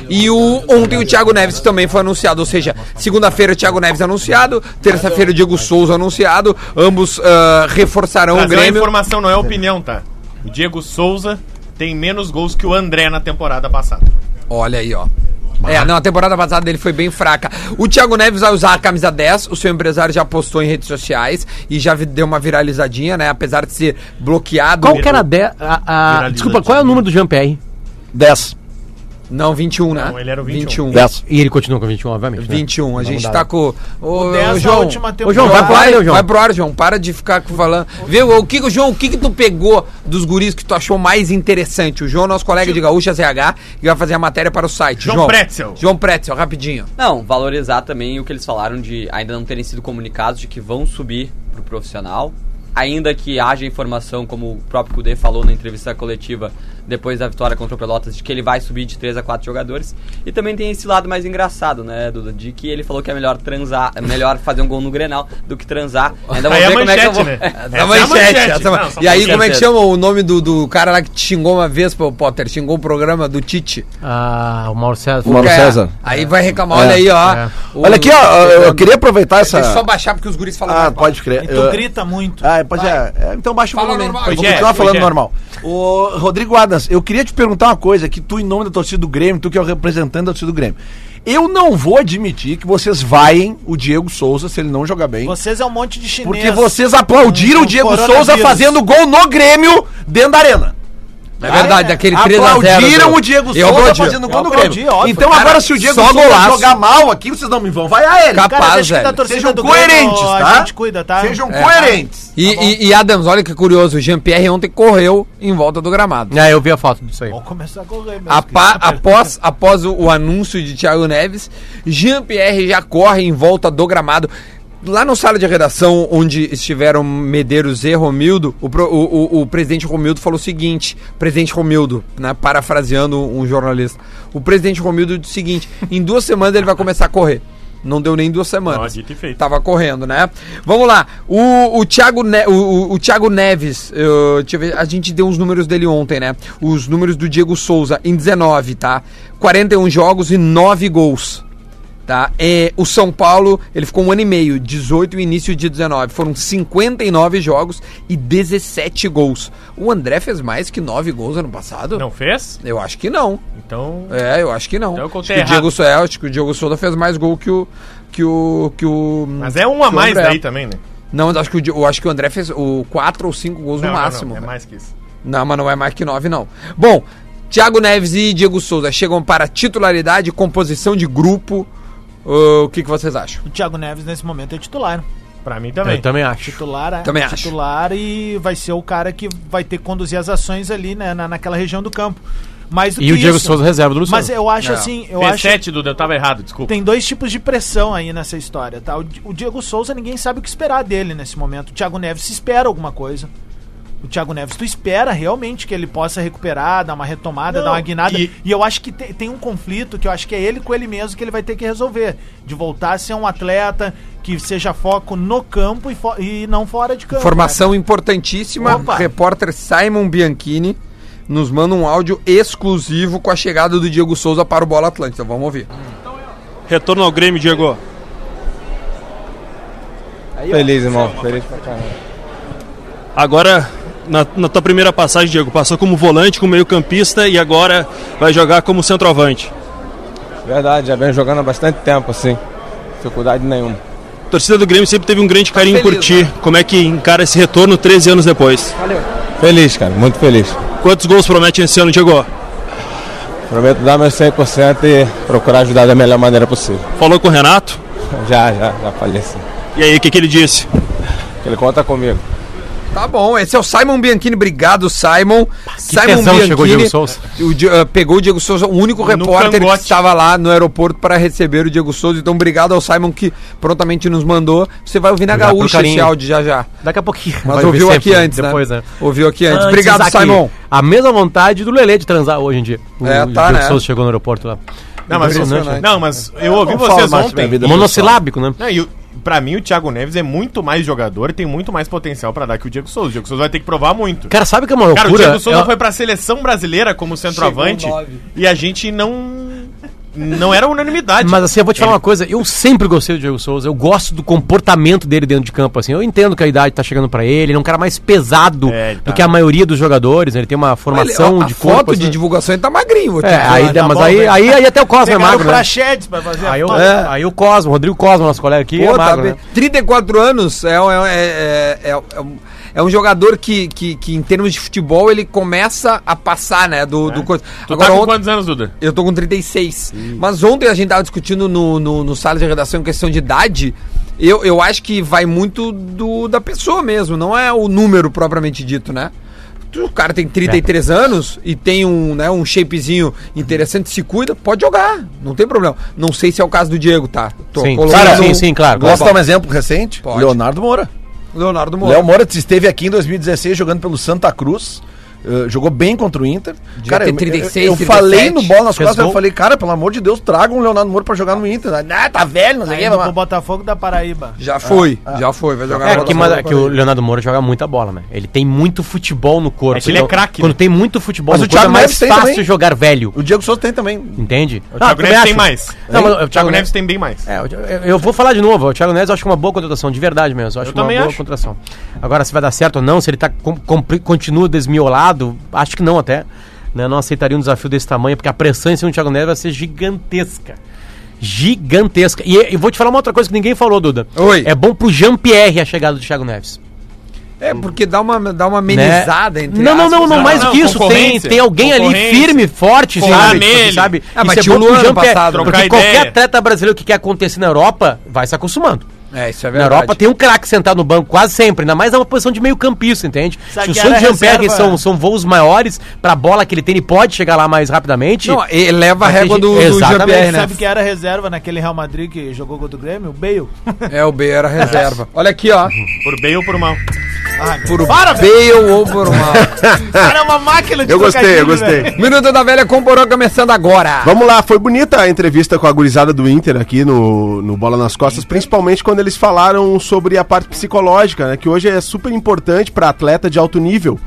E o, ontem o Thiago Neves também foi anunciado, ou seja, segunda-feira o Thiago Neves anunciado, terça-feira o Diego Souza anunciado, ambos ah, reforçarão o trazer uma Grêmio. informação, não é opinião, tá? O Diego Souza tem menos gols que o André na temporada passada. Olha aí, ó. É, não, a temporada passada dele foi bem fraca. O Thiago Neves vai usar a camisa 10, o seu empresário já postou em redes sociais e já deu uma viralizadinha, né? Apesar de ser bloqueado. Qual que era a, de, a, a- Viralizadinho. Desculpa, qual é o número do Jean-Pierre? 10. Não, 21, né? Não, ele era o 21. 21. 10. E ele continua com 21, obviamente. né? 21. A gente tá com. Ô, O 10 ô, da João. última Ô, João, vai temporada. pro ar, né, João? Vai pro ar, João. Para de ficar falando. Viu? O que, João, o que, que tu pegou dos guris que tu achou mais interessante? O João, nosso colega de Gaúcha ZH, que vai fazer a matéria para o site. João Pretzel. João Pretzel, rapidinho. Não, valorizar também o que eles falaram de ainda não terem sido comunicados de que vão subir pro profissional. Ainda que haja informação, como o próprio Kudê falou na entrevista coletiva depois da vitória contra o Pelotas, de que ele vai subir de 3 a 4 jogadores. E também tem esse lado mais engraçado, né, Duda? De que ele falou que é melhor transar, é melhor fazer um gol no Grenal do que transar. Ainda é ver como é que eu manchete, vou. né? É a manchete, manchete. essa Não, E aí, com como é que chama o nome do, do cara lá que te xingou uma vez, pô, Potter? Xingou o programa do Tite. Ah, o Mauro César. O Mauro É, César. Aí vai reclamar, É, olha aí, ó. é. O- Olha aqui, ó, eu, eu queria aproveitar essa. Deixa eu só baixar porque os guris falam. Ah, pode crer. E tu Eu- grita muito. Ah, pode é. É, Então baixa o Fala volume. normal, Eu vou continuar falando normal. Ô, Rodrigo Eu queria te perguntar uma coisa, que tu, em nome da torcida do Grêmio, tu que é o representante da torcida do Grêmio. Eu não vou admitir que vocês vaiem o Diego Souza se ele não jogar bem. Vocês é um monte de chinês. Porque vocês aplaudiram o Diego. Souza fazendo gol no Grêmio dentro da arena. É verdade, daquele 3x0. Aplaudiram o Diego Souza fazendo gol no aplaudi, Grêmio. óbvio. Então Cara, agora se o Diego Souza jogar mal aqui, vocês não me vão vaiar ele. Cap- Cara, Capaz, velho. torcida Sejam do coerentes, Grêmio, tá? A gente cuida, tá? Sejam É. coerentes. E, e, e Adams, olha que curioso, o Jean-Pierre ontem correu em volta do gramado. É, eu vi a foto disso aí. Vamos começar a correr. A após após o, o anúncio de Thiago Neves, Jean-Pierre já corre em volta do gramado. Lá no sala de redação, onde estiveram Medeiros e Romildo, o, o, o- o presidente Romildo falou o seguinte: presidente Romildo, né, parafraseando um jornalista, o presidente Romildo disse o seguinte: em duas semanas ele vai começar a correr. Não deu nem duas semanas. dito e feito. Tava correndo, né? Vamos lá. O, o, Thiago, ne o, o- Thiago Neves, eu ver, a gente deu os números dele ontem, né? Os números do Diego Souza em 19, tá? 41 jogos e 9 gols. Tá? É, o São Paulo, ele ficou um ano e meio, 18 e início de 19. Foram 59 jogos e 17 gols. O André fez mais que 9 gols ano passado? Não fez? Eu acho que não. Então. É, eu acho que não. Então eu acho, contei que o. Diego, Sou- é, acho que o Diego Souza fez mais gol que o. Que o, que o Mas é um a mais daí também, né? Não, acho que o, eu acho que o André fez o 4 ou 5 gols Não, no não, não, máximo. é né? mais que isso. Não, mas não é mais que 9, não. Bom, Thiago Neves e Diego Souza chegam para titularidade, composição de grupo. O que, que vocês acham? O Thiago Neves, nesse momento, é titular. Pra mim também. Eu também acho. Titular, é Também acho. titular e vai ser o cara que vai ter que conduzir as ações ali, né, na, naquela região do campo. Mais do E que o Diego isso, Souza reserva do Luciano. Mas eu acho Não. assim, eu acho sete, Duda, eu tava errado, desculpa. tem dois tipos de pressão aí nessa história, tá? O, o Diego Souza, ninguém sabe o que esperar dele nesse momento. O Thiago Neves se espera alguma coisa. O Thiago Neves, tu espera realmente que ele possa recuperar, dar uma retomada, Não, dar uma guinada. e- E, eu acho que te- tem um conflito que eu acho que é ele com ele mesmo que ele vai ter que resolver. De voltar a ser um atleta que seja foco no campo e, fo- e não fora de campo. Informação importantíssima. Opa. Repórter Simon Bianchini nos manda um áudio exclusivo com a chegada do Diego Souza para o Bola Atlântica. Vamos ouvir. Retorno ao Grêmio, Diego. Feliz, irmão. Feliz pra caramba. Agora, na, na tua primeira passagem, Diego, passou como volante, como meio-campista e agora vai jogar como centroavante. Verdade, já venho jogando há bastante tempo, assim. Dificuldade nenhuma. A torcida do Grêmio sempre teve um grande carinho por feliz, ti. Como é que encara esse retorno 13 anos depois? Feliz, cara, muito feliz. Quantos gols promete esse ano, Diego? Prometo dar meu 100% e procurar ajudar da melhor maneira possível. Falou com o Renato? Já, já, já falei assim. E aí, o que, que ele disse? Ele conta comigo. Tá bom, esse é o Simon Bianchini. Obrigado, Simon. Simon tesão chegou o Diego Souza. o ah, pegou o Diego Souza, o único No repórter que cangote. estava lá no aeroporto para receber o Diego Souza. Então, obrigado ao Simon que prontamente nos mandou. Você vai ouvir na Obrigado gaúcha esse áudio já já. Daqui a pouquinho. Mas Vai ouviu aqui antes, depois, né? né? Ouviu aqui antes. Antes, Obrigado, Isaac, Simon. A mesma vontade do Lelê de transar hoje em dia. É, o tá, Diego né? Souza chegou no aeroporto lá. Não, mas, Impressionante. não, mas eu ouvi vocês ontem. Monossilábico, né? Não, e pra mim, o Thiago Neves é muito mais jogador e tem muito mais potencial pra dar que o Diego Souza. O Diego Souza vai ter que provar muito. Cara, sabe que é uma loucura? Cara, o Diego Souza Eu- foi pra seleção brasileira como centroavante e a gente não. Não era unanimidade. Mas assim, eu vou te falar uma coisa, eu sempre gostei do Diego Souza, eu gosto do comportamento dele dentro de campo, assim, eu entendo que a idade tá chegando pra ele, ele é um cara mais pesado É, tá. do que a maioria dos jogadores, né? ele tem uma formação Ele- a de foto assim, de divulgação ele tá magrinho. vou te É, aí, tá mas bom, aí, aí, aí até o Cosmo é magro, o né? Aí, a eu. É. aí o Cosmo, Rodrigo Cosmo, nosso colega aqui, Pô, é tá magro, bem. né? 34 anos é, um- é, é, é, é um, é um jogador que, que, que, em termos de futebol, ele começa a passar, né? Do, do coisa. Tu Agora, tá com ontem- quantos anos, Duda? Eu tô com 36. Mas ontem a gente tava discutindo no, no, no sala de redação em questão de idade. Eu, eu acho que vai muito do, da pessoa mesmo, não é o número propriamente dito, né? O cara tem 33 anos e tem um, né, um shapezinho interessante, se cuida, pode jogar, não tem problema. Não sei se é o caso do Diego, tá? Tô Sim, colocando Cara, sim, sim, claro. Posso dar um exemplo recente? Pode. Leonardo Moura. Leonardo Moura. Léo Moura esteve aqui em 2016 jogando pelo Santa Cruz. Eh, jogou bem contra o Inter. Devia ter eu- 36, eu, eu 37. falei no bola nas costas, eu falei, cara, pelo amor de Deus, traga um Leonardo Moura pra jogar no Inter. Ah, tá velho, não sei o que. Botafogo da Paraíba. Já foi, já foi, vai jogar É que, mas- que o Leonardo Moura joga muita bola, né? Ele tem muito futebol no corpo. É que ele é craque, Quando né? tem muito futebol Mas no o corpo, é Thiago mais Neves tem fácil também. jogar velho. O Diego Souza tem também. Entende? O Thiago Neves tem mais. Não, mas o O Thiago Neves tem bem mais. É, eu, eu- eu vou falar de novo. O Thiago Neves eu acho que é uma boa contratação, de verdade mesmo. Eu acho Eu uma boa contratação. Agora, se vai dar certo ou não, se ele tá, continua desmiolado, acho que não até. Né? Não aceitaria um desafio desse tamanho, porque a pressão em cima do Thiago Neves vai ser gigantesca. Gigantesca. E eu vou te falar uma outra coisa que ninguém falou, Duda. Oi. É bom pro Jean-Pierre a chegada do Thiago Neves. É, porque dá uma, dá uma amenizada entre Né? Não, não, não, aspas, não, né? mais Não, do que isso. Tem, tem alguém ali firme, forte, sabe? nele. sabe? Ah, mas tinha o bom Luan ano Jean-Pierre, passado. Porque qualquer ideia. atleta brasileiro que quer acontecer na Europa vai se acostumando. É, isso é Na verdade. Europa tem um craque sentado no banco quase sempre, ainda mais na posição de meio campista, entende? Se o que sonho era de Jean-Pierre são, são voos maiores, pra bola que ele tem, ele pode chegar lá mais rapidamente. Não, eleva a Vai ter régua do, do Jean-Pierre, né? Sabe que era reserva naquele Real Madrid que jogou contra o Grêmio? O Bale. É, o B era reserva. Olha aqui, ó. Por bem ou por mal. Por Para, Bale ou por mal. Cara é uma máquina de Eu gostei, eu trocadilho, gostei. velho. Minuto da Velha com Porão começando agora. Vamos lá, foi bonita a entrevista com a gurizada do Inter aqui no, no Bola nas Costas, principalmente quando eles falaram sobre a parte psicológica, né? Que hoje é super importante para atleta de alto nível.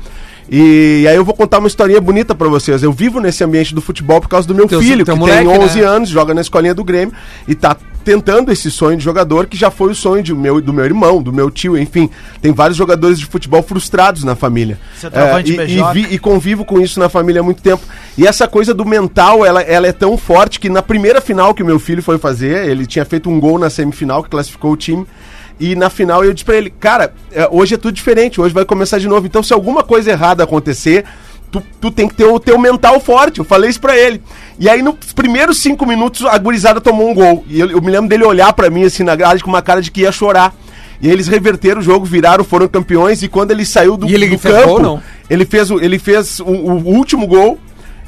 E, aí eu vou contar uma historinha bonita pra vocês. Eu vivo nesse ambiente do futebol por causa do meu Teu- filho, teu que moleque, tem 11 né? anos, joga na escolinha do Grêmio e tá tentando esse sonho de jogador que já foi o sonho de meu, do meu irmão, do meu tio, enfim. Tem vários jogadores de futebol frustrados na família. É, e, e, vi- e convivo com isso na família há muito tempo. E essa coisa do mental, ela, ela é tão forte que na primeira final que o meu filho foi fazer, ele tinha feito um gol na semifinal que classificou o time. E na final eu disse pra ele, cara, é, hoje é tudo diferente, hoje vai começar de novo. Então se alguma coisa errada acontecer, tu, tu tem que ter o teu mental forte. Eu falei isso pra ele. E aí nos primeiros cinco minutos a gurizada tomou um gol. E eu, eu me lembro dele olhar pra mim assim na grade com uma cara de que ia chorar. E aí eles reverteram o jogo, viraram, foram campeões. E quando ele saiu do, E ele do fez campo, gol, não? ele fez o, ele fez o, o último gol.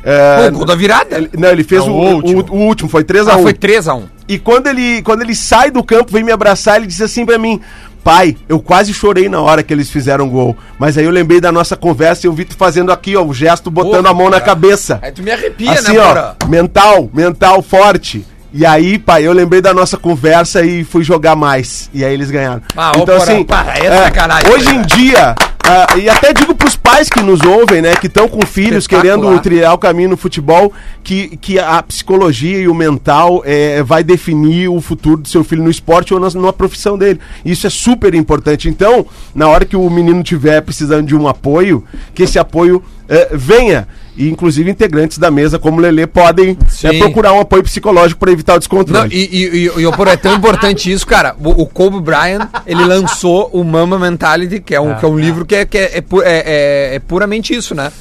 é, Pô, gol da virada? ele- não, ele fez Não, o, o o último. último. O, último, foi 3x1. Ah, foi 3x1. E quando ele, quando ele sai do campo, vem me abraçar, ele disse assim pra mim: Pai, eu quase chorei na hora que eles fizeram gol. Mas aí eu lembrei da nossa conversa e eu vi tu fazendo aqui, ó, o gesto botando Pô, a mão na cara. cabeça. Aí tu me arrepia, Assim, né, ó, mental, mental forte. E aí, pai, eu lembrei da nossa conversa e fui jogar mais. E aí eles ganharam. Ah, ô, Porã, pá, é sacanagem, hoje né? em dia, ah, e até digo pros pais que nos ouvem, né, que estão com filhos querendo trilhar o caminho no futebol, que, que a psicologia e o mental é, vai definir o futuro do seu filho no esporte ou na, numa profissão dele. Isso é super importante. Então, na hora que o menino tiver precisando de um apoio, que esse apoio eh, venha. E inclusive integrantes da mesa, como o Lelê, podem eh, procurar um apoio psicológico para evitar o Não, descontrole. e, e, e, e, Porã, é tão importante isso, cara. O, o Kobe Bryant, ele lançou o Mama Mentality, que é um, que é um livro que, é, que é, é, é- é- é puramente isso, né?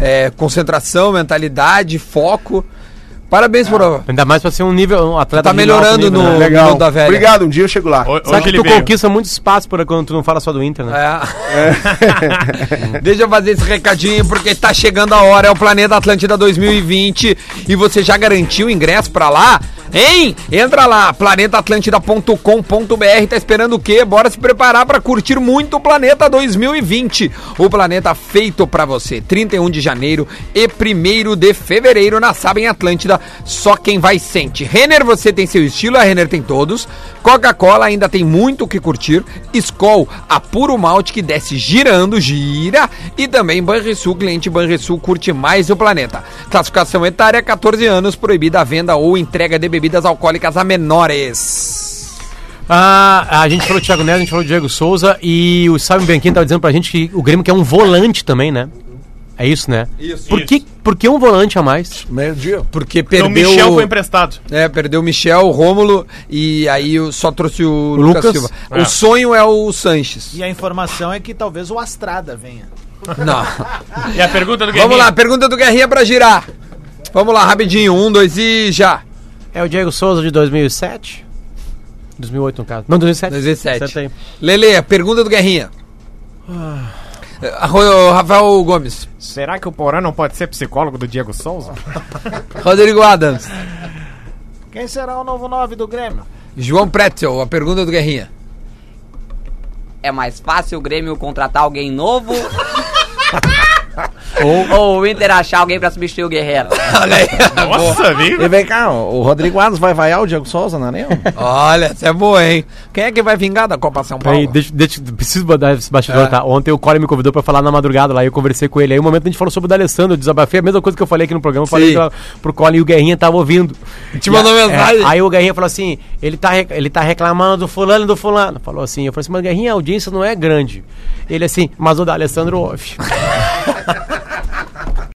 É, concentração, mentalidade, foco. Parabéns por. Ainda mais pra ser um nível, um atleta Tá melhorando nível, no- né? Legal. Minuto da velha. Obrigado, um dia eu chego lá. Ho- Sabe que tu veio. conquista muito espaço por quando tu não fala só do Inter, né? É. Deixa eu fazer esse recadinho porque tá chegando a hora, é o Planeta Atlântida 2020 e você já garantiu o ingresso pra lá? Hein? Entra lá, planetaatlântida.com.br, tá esperando o quê? Bora se preparar pra curtir muito o Planeta 2020. O planeta feito pra você. 31 de janeiro e 1 de fevereiro na Saba em Atlântida, só quem vai sente. Renner, você tem seu estilo, a Renner tem todos. Coca-Cola ainda tem muito o que curtir. Skol, a puro malte que desce girando, gira. E também Banrisul, cliente Banrisul curte mais o planeta. Classificação etária, 14 anos, proibida a venda ou entrega de bebidas alcoólicas a menores. Ah, a gente falou do Thiago Neves, a gente falou do Diego Souza e o Sábio Bianchini tava dizendo pra gente que o Grêmio quer um volante também, né? É isso, né? Isso. Por que, por que um volante a mais? Meio-dia. Porque Então, o perdeu... Michel foi emprestado. É, perdeu o Michel, o Rômulo e aí só trouxe o, Lucas, Lucas. Silva. É. O sonho é o Sanches. E a informação é que talvez o Astrada venha. Não. E a pergunta do Vamos Guerrinha? lá, pergunta do Guerrinha pra girar. Vamos lá, rapidinho. Um, dois e já. É o Diego Souza de 2007? 2008 no caso. Não, 2007. 2007. Acerta aí. Lele, a pergunta do Guerrinha. Ah, Ro- Rafael Gomes. Será que o Porã não pode ser psicólogo do Diego Souza? Rodrigo Adams. Quem será o novo 9 do Grêmio? João Pretzel, a pergunta do Guerrinha. É mais fácil o Grêmio contratar alguém novo ou, ou o Inter achar alguém pra substituir o Guerreiro? Olha aí. Nossa, amigo. E vem cá, o Rodrigo Adams vai vaiar o Diego Souza, não é nem? Olha, essa é boa, hein? Quem é que vai vingar da Copa São Paulo? Aí, deixa, deixa, preciso mandar esse bastidor, É. tá? Ontem o Cole me convidou pra falar na madrugada lá, e eu conversei com ele. Aí, um momento a gente falou sobre o D'Alessandro, eu desabafei a mesma coisa que eu falei aqui no programa, eu falei pra, pro Cole e o Guerrinha tava ouvindo. Te mandou mensagem? é, aí o Guerrinha falou assim: ele tá, ele tá reclamando do fulano e do fulano. Falou assim: eu falei assim, mas Guerrinha, a audiência não é grande. Ele assim, mas o D'Alessandro ouve.